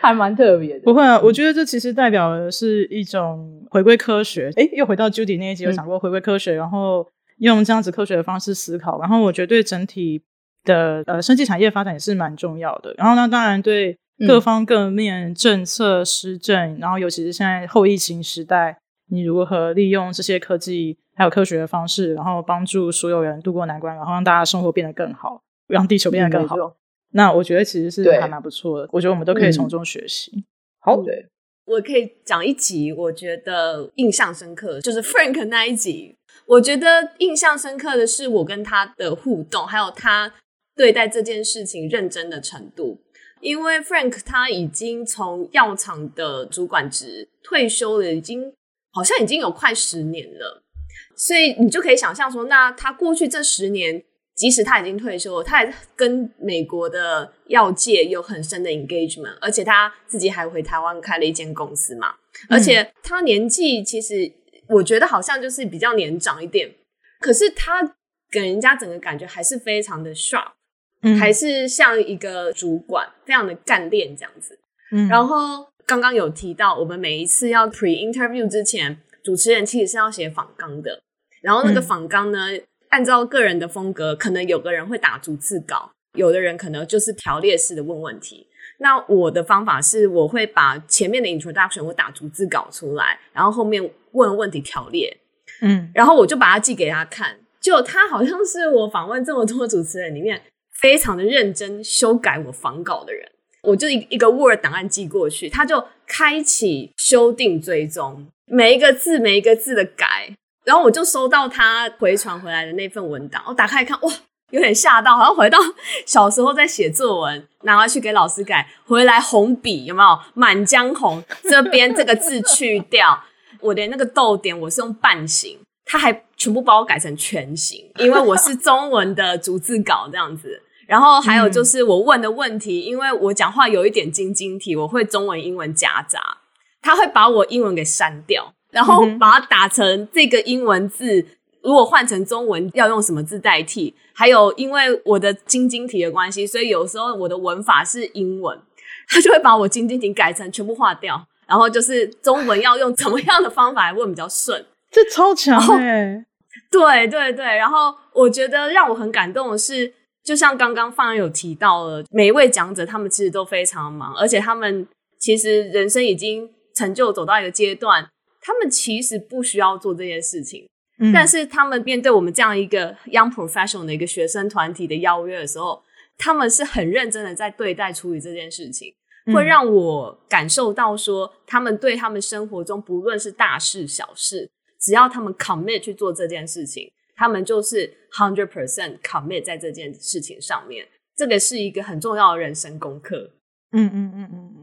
S5: 还蛮特别的。
S1: 不会啊，我觉得这其实代表的是一种回归科学。诶，又回到 Judy 那一集有讲过回归科学，嗯、然后用这样子科学的方式思考，然后我觉得对整体。的呃，生技产业发展也是蛮重要的。然后呢，当然对各方各面政策施政，嗯、然后尤其是现在后疫情时代，你如何利用这些科技还有科学的方式，然后帮助所有人渡过难关，然后让大家生活变得更好，让地球变得更好。嗯、那我觉得其实是还蛮不错的。我觉得我们都可以从中学习。嗯、好，
S3: 对，我可以讲一集，我觉得印象深刻，就是 Frank 那一集。我觉得印象深刻的是我跟他的互动，还有他。对待这件事情认真的程度，因为 Frank 他已经从药厂的主管职退休了，已经好像已经有快十年了，所以你就可以想象说，那他过去这十年，即使他已经退休了，他还跟美国的药界有很深的 engagement，而且他自己还回台湾开了一间公司嘛，而且他年纪其实我觉得好像就是比较年长一点，可是他给人家整个感觉还是非常的 sharp。嗯，还是像一个主管，非常的干练这样子。嗯，然后刚刚有提到，我们每一次要 pre interview 之前，主持人其实是要写访纲的。然后那个访纲呢，嗯、按照个人的风格，可能有个人会打逐字稿，有的人可能就是条列式的问问题。那我的方法是，我会把前面的 introduction 我打逐字稿出来，然后后面问问题条列。嗯，然后我就把它寄给他看，就他好像是我访问这么多主持人里面。非常的认真修改我访稿的人，我就一一个 Word 档案寄过去，他就开启修订追踪，每一个字每一个字的改，然后我就收到他回传回来的那份文档，我打开一看，哇，有点吓到，好像回到小时候在写作文，拿回去给老师改，回来红笔有没有？满江红，这边这个字去掉，我连那个逗点我是用半形，他还全部把我改成全形，因为我是中文的逐字稿这样子。然后还有就是我问的问题，嗯、因为我讲话有一点晶晶体，我会中文英文夹杂，他会把我英文给删掉，然后把它打成这个英文字，如果换成中文要用什么字代替？还有因为我的晶晶体的关系，所以有时候我的文法是英文，他就会把我晶晶体改成全部划掉，然后就是中文要用怎么样的方法来问比较顺？
S1: 这超强哎！
S3: 对对对，然后我觉得让我很感动的是。就像刚刚方有提到了，每一位讲者他们其实都非常忙，而且他们其实人生已经成就走到一个阶段，他们其实不需要做这件事情，嗯，但是他们面对我们这样一个 young professional 的一个学生团体的邀约的时候，他们是很认真的在对待处理这件事情，会让我感受到说，他们对他们生活中不论是大事小事，只要他们 commit 去做这件事情。他们就是 hundred percent commit 在这件事情上面，这个是一个很重要的人生功课。
S1: 嗯嗯嗯嗯。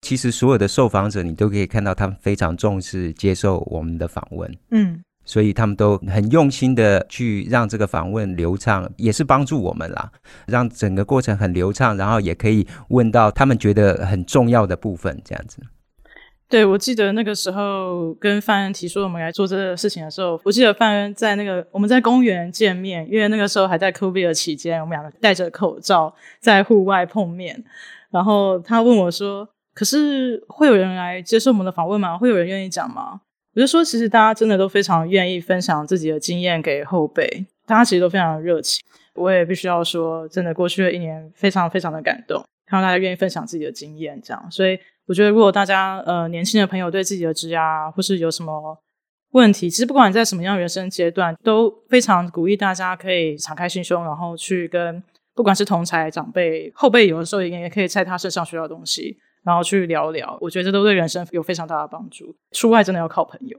S4: 其实所有的受访者，你都可以看到他们非常重视接受我们的访问。
S1: 嗯，
S4: 所以他们都很用心的去让这个访问流畅，也是帮助我们啦，让整个过程很流畅，然后也可以问到他们觉得很重要的部分，这样子。
S1: 对，我记得那个时候跟范恩提出我们来做这个事情的时候，我记得范恩在那个我们在公园见面，因为那个时候还在 COVID 的期间，我们两个戴着口罩在户外碰面。然后他问我说：“可是会有人来接受我们的访问吗？会有人愿意讲吗？”我就说：“其实大家真的都非常愿意分享自己的经验给后辈，大家其实都非常热情。我也必须要说，真的过去的一年非常非常的感动，看到大家愿意分享自己的经验，这样，所以。”我觉得，如果大家呃年轻的朋友对自己的职涯或是有什么问题，其实不管在什么样人生阶段，都非常鼓励大家可以敞开心胸，然后去跟不管是同侪、长辈、后辈，有的时候也也可以在他身上学到东西，然后去聊聊。我觉得这都对人生有非常大的帮助。出外真的要靠朋友。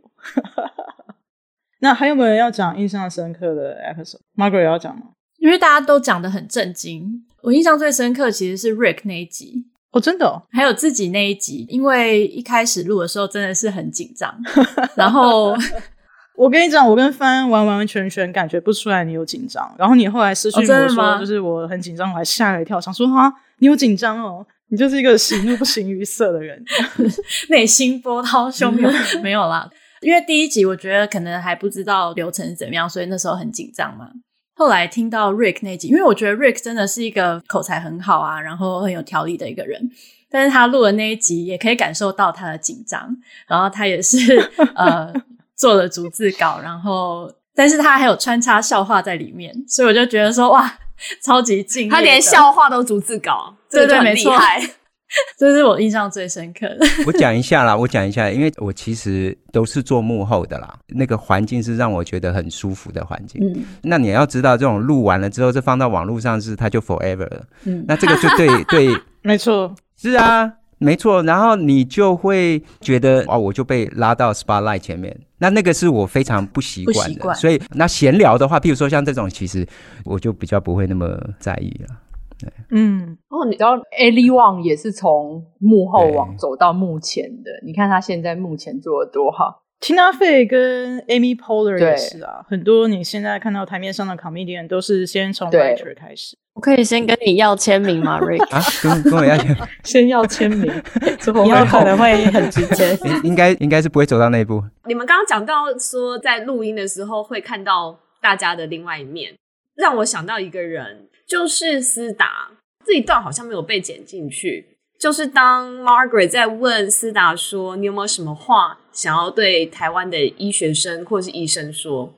S1: 那还有没有人要讲印象深刻的 episode？Margaret 要讲吗？
S2: 因为大家都讲得很震惊，我印象最深刻其实是 Rick 那一集。
S1: 哦，真的哦，
S2: 还有自己那一集，因为一开始录的时候真的是很紧张，然后
S1: 我跟你讲，我跟帆完完全全感觉不出来你有紧张。然后你后来私讯我说，就是我很紧张，我还吓了一跳，想说啊，你有紧张哦？你就是一个喜怒不形于色的人，
S2: 内心波涛汹涌。没有啦，因为第一集我觉得可能还不知道流程是怎么样，所以那时候很紧张嘛。后来听到 Rick 那集，因为我觉得 Rick 真的是一个口才很好啊，然后很有条理的一个人。但是他录的那一集，也可以感受到他的紧张，然后他也是呃做了逐字稿，然后但是他还有穿插笑话在里面，所以我就觉得说哇，超级敬业，
S3: 他连笑话都逐字稿，
S2: 对对，没
S3: 错，
S2: 这是我印象最深刻的。
S4: 我讲一下啦，我讲一下，因为我其实都是做幕后的啦，那个环境是让我觉得很舒服的环境。嗯，那你要知道，这种录完了之后，这放到网络上是它就 forever 了。嗯，那这个就对 对，
S1: 没错。
S4: 是啊，没错，然后你就会觉得哦，我就被拉到 spotlight 前面，那那个是我非常不习惯的。惯所以那闲聊的话，譬如说像这种，其实我就比较不会那么在意了。对，
S5: 嗯，哦，你知道 Ali Wong 也是从幕后往走到幕前的，你看他现在目前做的多好。
S1: Tina Fey 跟 Amy Poehler 也是啊，很多你现在看到台面上的 comedian 都是先从 writer 开始。
S7: 我可以先跟你要签名吗，Rick？
S4: 啊，跟跟我要签，
S1: 先要签名，之后
S7: 有可能会很直接。
S4: 应该应该是不会走到那一步。
S3: 你们刚刚讲到说，在录音的时候会看到大家的另外一面，让我想到一个人，就是斯达。这一段好像没有被剪进去。就是当 Margaret 在问斯达说：“你有没有什么话想要对台湾的医学生或者是医生说？”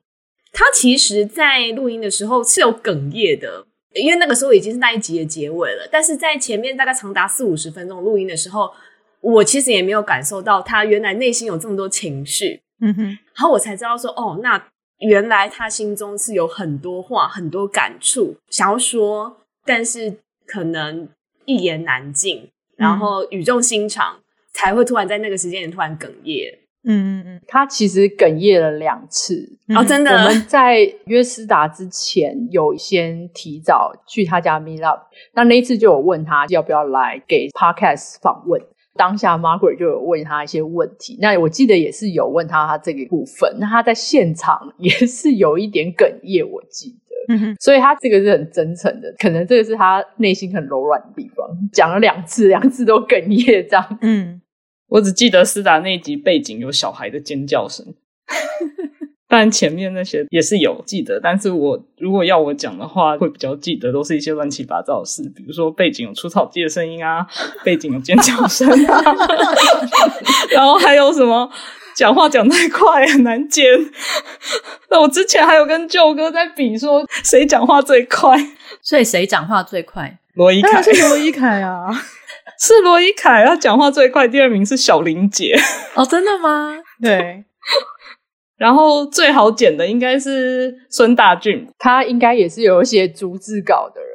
S3: 他其实，在录音的时候是有哽咽的，因为那个时候已经是那一集的结尾了。但是在前面大概长达四五十分钟录音的时候，我其实也没有感受到他原来内心有这么多情绪。嗯哼，然后我才知道说：“哦，那原来他心中是有很多话、很多感触想要说，但是可能一言难尽。”然后语重心长，才会突然在那个时间点突然哽咽。
S5: 嗯嗯嗯，他其实哽咽了两次。
S3: 哦，真的。
S5: 我们在约斯达之前，有先提早去他家 meet up。那那一次就有问他要不要来给 podcast 访问。当下 Margaret 就有问他一些问题。那我记得也是有问他他这个部分。那他在现场也是有一点哽咽，我记得。嗯，所以他这个是很真诚的，可能这个是他内心很柔软的地方。讲了两次，两次都哽咽这样。
S6: 嗯，我只记得斯达那一集背景有小孩的尖叫声，但前面那些也是有记得。但是我如果要我讲的话，会比较记得都是一些乱七八糟的事，比如说背景有除草机的声音啊，背景有尖叫声啊，然后还有什么？讲话讲太快很难剪。那我之前还有跟舅哥在比，说谁讲话最快。
S2: 所以谁讲话最快？
S6: 罗伊凯
S1: 是罗伊凯啊，
S6: 是罗伊 凯，他讲话最快。第二名是小林姐。
S2: 哦，真的吗？
S1: 对。
S6: 然后最好剪的应该是孙大俊，
S5: 他应该也是有一些逐字稿的人。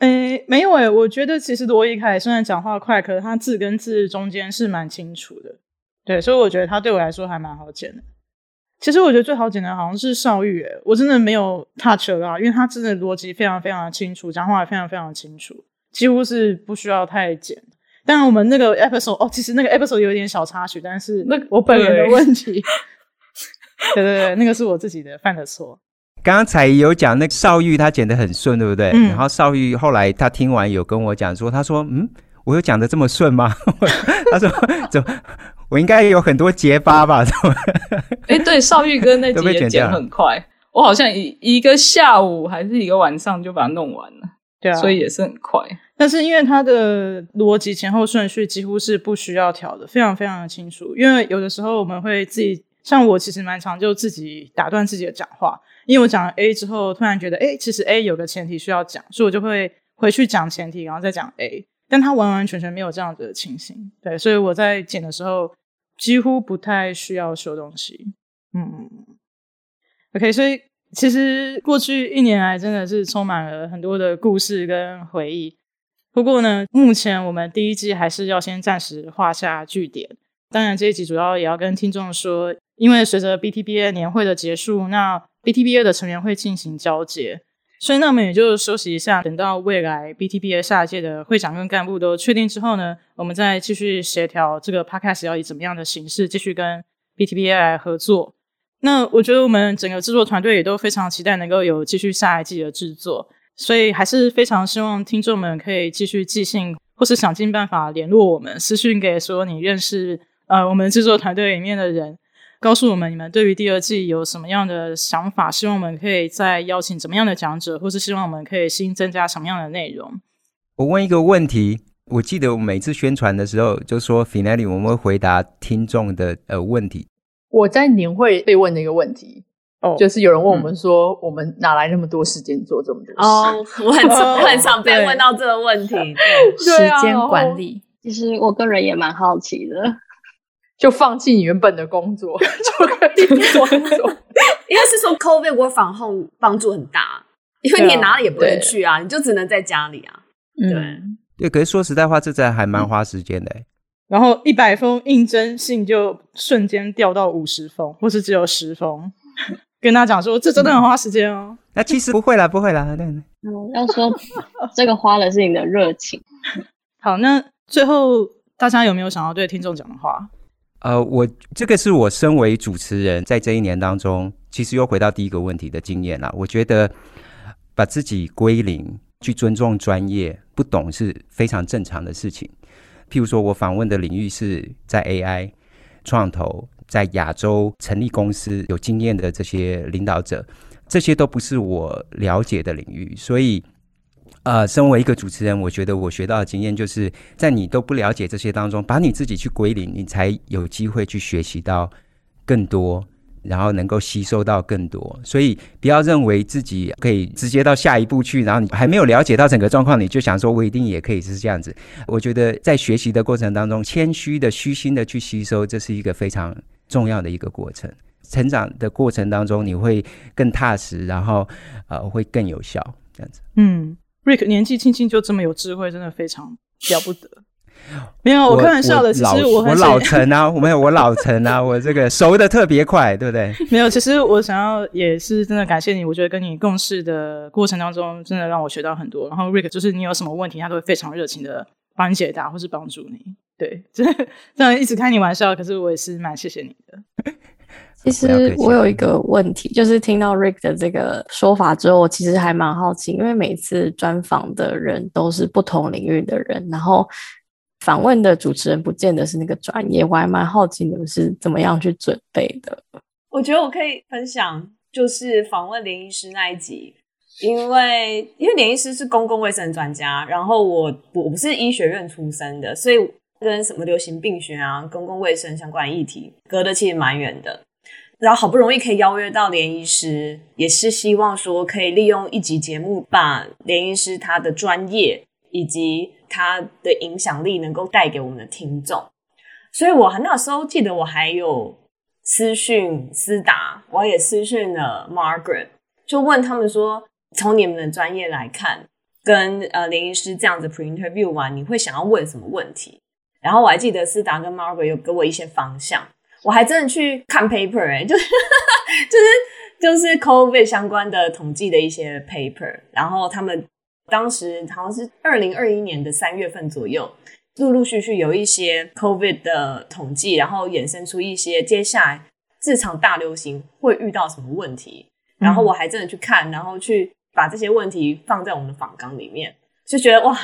S1: 诶，没有诶，我觉得其实罗伊凯虽然讲话快，可是他字跟字中间是蛮清楚的。对，所以我觉得他对我来说还蛮好剪的。其实我觉得最好剪的好像是邵玉，诶，我真的没有 touch 到，因为他真的逻辑非常非常的清楚，讲话也非常非常的清楚，几乎是不需要太剪。当然我们那个 episode 哦，其实那个 episode 有点小插曲，但是那我本人的问题。对对对，那个是我自己的犯的错。
S4: 刚刚采仪有讲那个邵玉他剪得很顺，对不对？嗯。然后邵玉后来他听完有跟我讲说，他说嗯。我有讲的这么顺吗？他说：“怎么？我应该有很多结巴吧？”怎么？
S6: 哎，对，邵玉哥那集也剪很快，我好像一一个下午还是一个晚上就把它弄完了。对啊，所以也是很快。
S1: 但是因为他的逻辑前后顺序几乎是不需要调的，非常非常的清楚。因为有的时候我们会自己，像我其实蛮常就自己打断自己的讲话，因为我讲了 A 之后，突然觉得哎，其实 A 有个前提需要讲，所以我就会回去讲前提，然后再讲 A。但他完完全全没有这样子的情形，对，所以我在剪的时候几乎不太需要修东西。嗯，OK，所以其实过去一年来真的是充满了很多的故事跟回忆。不过呢，目前我们第一季还是要先暂时画下句点。当然，这一集主要也要跟听众说，因为随着 BTBA 年会的结束，那 BTBA 的成员会进行交接。所以，那我们也就休息一下，等到未来 BTBA 下一届的会长跟干部都确定之后呢，我们再继续协调这个 podcast 要以怎么样的形式继续跟 BTBA 来合作。那我觉得我们整个制作团队也都非常期待能够有继续下一季的制作，所以还是非常希望听众们可以继续寄信，或是想尽办法联络我们，私讯给所有你认识呃我们制作团队里面的人，告诉我们你们对于第二季有什么样的想法，希望我们可以再邀请怎么样的讲者，或是希望我们可以新增加什么样的内容。
S4: 我问一个问题，我记得我每次宣传的时候就说 Finale 我们会回答听众的呃问题。
S5: 我在年会被问的一个问题，哦，就是有人问我们说，我们哪来那么多时间做这么多事？
S3: 哦，我很常我很常被问到这个问题。对，
S2: 时间管理，
S7: 其实我个人也蛮好奇的，
S5: 就放弃你原本的工作 就可以工作，
S3: 应该是说 COVID work from home 帮助很大，因为你也哪里也不能去啊，你就只能在家里啊。对
S4: 对，可是说实在话，这在还蛮花时间的。
S1: 然后一百封应征信就瞬间掉到五十封，或是只有十封，跟他讲说这真的很花时间哦。
S4: 那其实不会啦，不会啦。对，
S7: 嗯，要说这个花的是你的热情。
S1: 好，那最后大家有没有想要对听众讲的话？
S4: 呃，我这个是我身为主持人在这一年当中，其实又回到第一个问题的经验啦。我觉得把自己归零，去尊重专业，不懂是非常正常的事情。譬如说，我访问的领域是在 AI 创投，在亚洲成立公司有经验的这些领导者，这些都不是我了解的领域。所以，呃，身为一个主持人，我觉得我学到的经验就是在你都不了解这些当中，把你自己去归零，你才有机会去学习到更多。然后能够吸收到更多，所以不要认为自己可以直接到下一步去，然后你还没有了解到整个状况，你就想说我一定也可以是这样子。我觉得在学习的过程当中，谦虚的、虚心的去吸收，这是一个非常重要的一个过程。成长的过程当中，你会更踏实，然后呃会更有效，这样子。
S1: 嗯，Rick 年纪轻轻就这么有智慧，真的非常了不得。没有，我开玩笑的。其实我很
S4: 我老成啊，我没有我老成啊，我这个熟的特别快，对不对？
S1: 没有，其实我想要也是真的感谢你。我觉得跟你共事的过程当中，真的让我学到很多。然后 Rick 就是你有什么问题，他都会非常热情的帮你解答或是帮助你。对，真的这样一直开你玩笑，可是我也是蛮谢谢你的。
S7: 其实我有一个问题，就是听到 Rick 的这个说法之后，我其实还蛮好奇，因为每次专访的人都是不同领域的人，然后。访问的主持人不见得是那个专业，我还蛮好奇你们是怎么样去准备的。
S3: 我觉得我可以分享，就是访问连医师那一集，因为因为连医师是公共卫生专家，然后我我不是医学院出身的，所以跟什么流行病学啊、公共卫生相关议题隔得其实蛮远的。然后好不容易可以邀约到连医师，也是希望说可以利用一集节目，把连医师他的专业以及他的影响力能够带给我们的听众，所以我很那时候记得我还有私讯思达，我也私讯了 Margaret，就问他们说，从你们的专业来看，跟呃连医师这样子 pre interview 完，你会想要问什么问题？然后我还记得思达跟 Margaret 有给我一些方向，我还真的去看 paper，哎、欸，就是就是就是 COVID 相关的统计的一些 paper，然后他们。当时好像是二零二一年的三月份左右，陆陆续续有一些 COVID 的统计，然后衍生出一些接下来这场大流行会遇到什么问题。然后我还真的去看，然后去把这些问题放在我们的访纲里面，就觉得哇，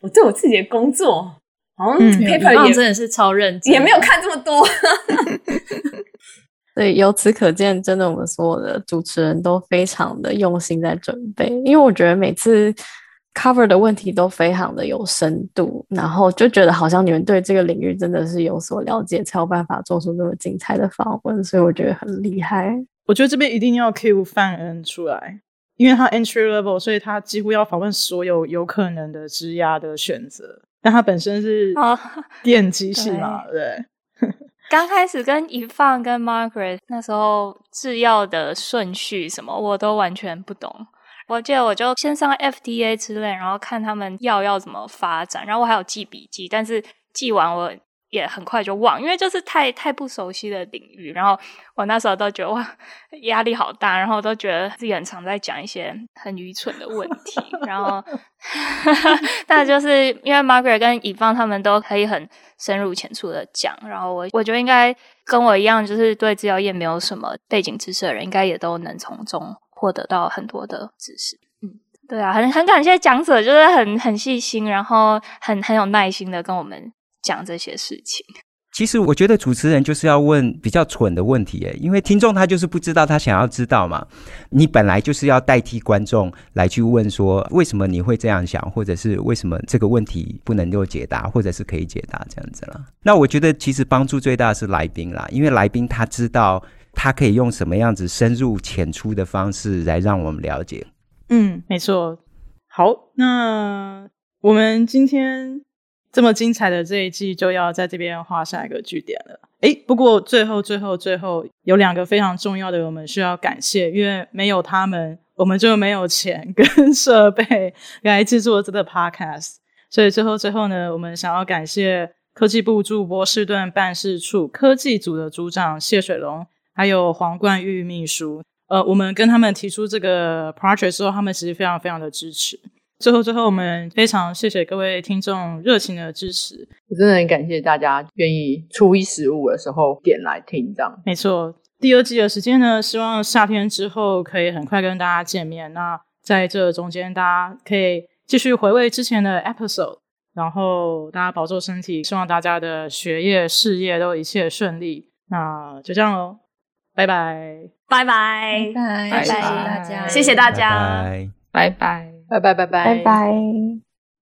S3: 我对我自己的工作好像 paper 也、
S2: 嗯、真的是超认真，
S3: 也没有看这么多。
S7: 对，由此可见，真的我们所有的主持人都非常的用心在准备，因为我觉得每次 cover 的问题都非常的有深度，然后就觉得好像你们对这个领域真的是有所了解，才有办法做出这么精彩的访问，所以我觉得很厉害。
S1: 我觉得这边一定要 cue 范恩出来，因为他 entry level，所以他几乎要访问所有有可能的职涯的选择，但它本身是 电机系嘛，对。对
S8: 刚开始跟 Yvonne 跟 Margaret 那时候制药的顺序什么我都完全不懂。我记得我就先上 FDA 之类，然后看他们药要怎么发展，然后我还有记笔记，但是记完我也很快就忘，因为就是太太不熟悉的领域。然后我那时候都觉得哇，压力好大，然后都觉得自己很常在讲一些很愚蠢的问题。然后 但就是因为 Margaret 跟 Yvonne 他们都可以很深入浅出的讲，然后我我觉得应该跟我一样，就是对制药业没有什么背景知识的人，应该也都能从中获得到很多的知识。嗯，对啊，很很感谢讲者，就是很很细心，然后很很有耐心的跟我们。讲这些事情，
S4: 其实我觉得主持人就是要问比较蠢的问题，诶，因为听众他就是不知道，他想要知道嘛。你本来就是要代替观众来去问说，为什么你会这样想，或者是为什么这个问题不能够解答，或者是可以解答这样子啦。那我觉得其实帮助最大的是来宾啦，因为来宾他知道他可以用什么样子深入浅出的方式来让我们了解。
S1: 嗯，没错。好，那我们今天。这么精彩的这一季就要在这边画下一个句点了。诶，不过最后、最后、最后有两个非常重要的，我们需要感谢，因为没有他们，我们就没有钱跟设备来制作这个 podcast。所以最后、最后呢，我们想要感谢科技部驻波士顿办事处科技组的组长谢水龙，还有黄冠玉秘书。呃，我们跟他们提出这个 project 之后，他们其实非常非常的支持。最后，最后，我们非常谢谢各位听众热情的支持。
S5: 我真的很感谢大家愿意初一十五的时候点来听，这样。
S1: 没错，第二季的时间呢，希望夏天之后可以很快跟大家见面。那在这中间，大家可以继续回味之前的 episode，然后大家保重身体，希望大家的学业、事业都一切顺利。那就这样喽，拜拜，
S3: 拜拜，
S2: 拜拜，谢谢大家，
S3: 谢谢大家，
S6: 拜拜。
S5: 拜拜拜拜拜拜。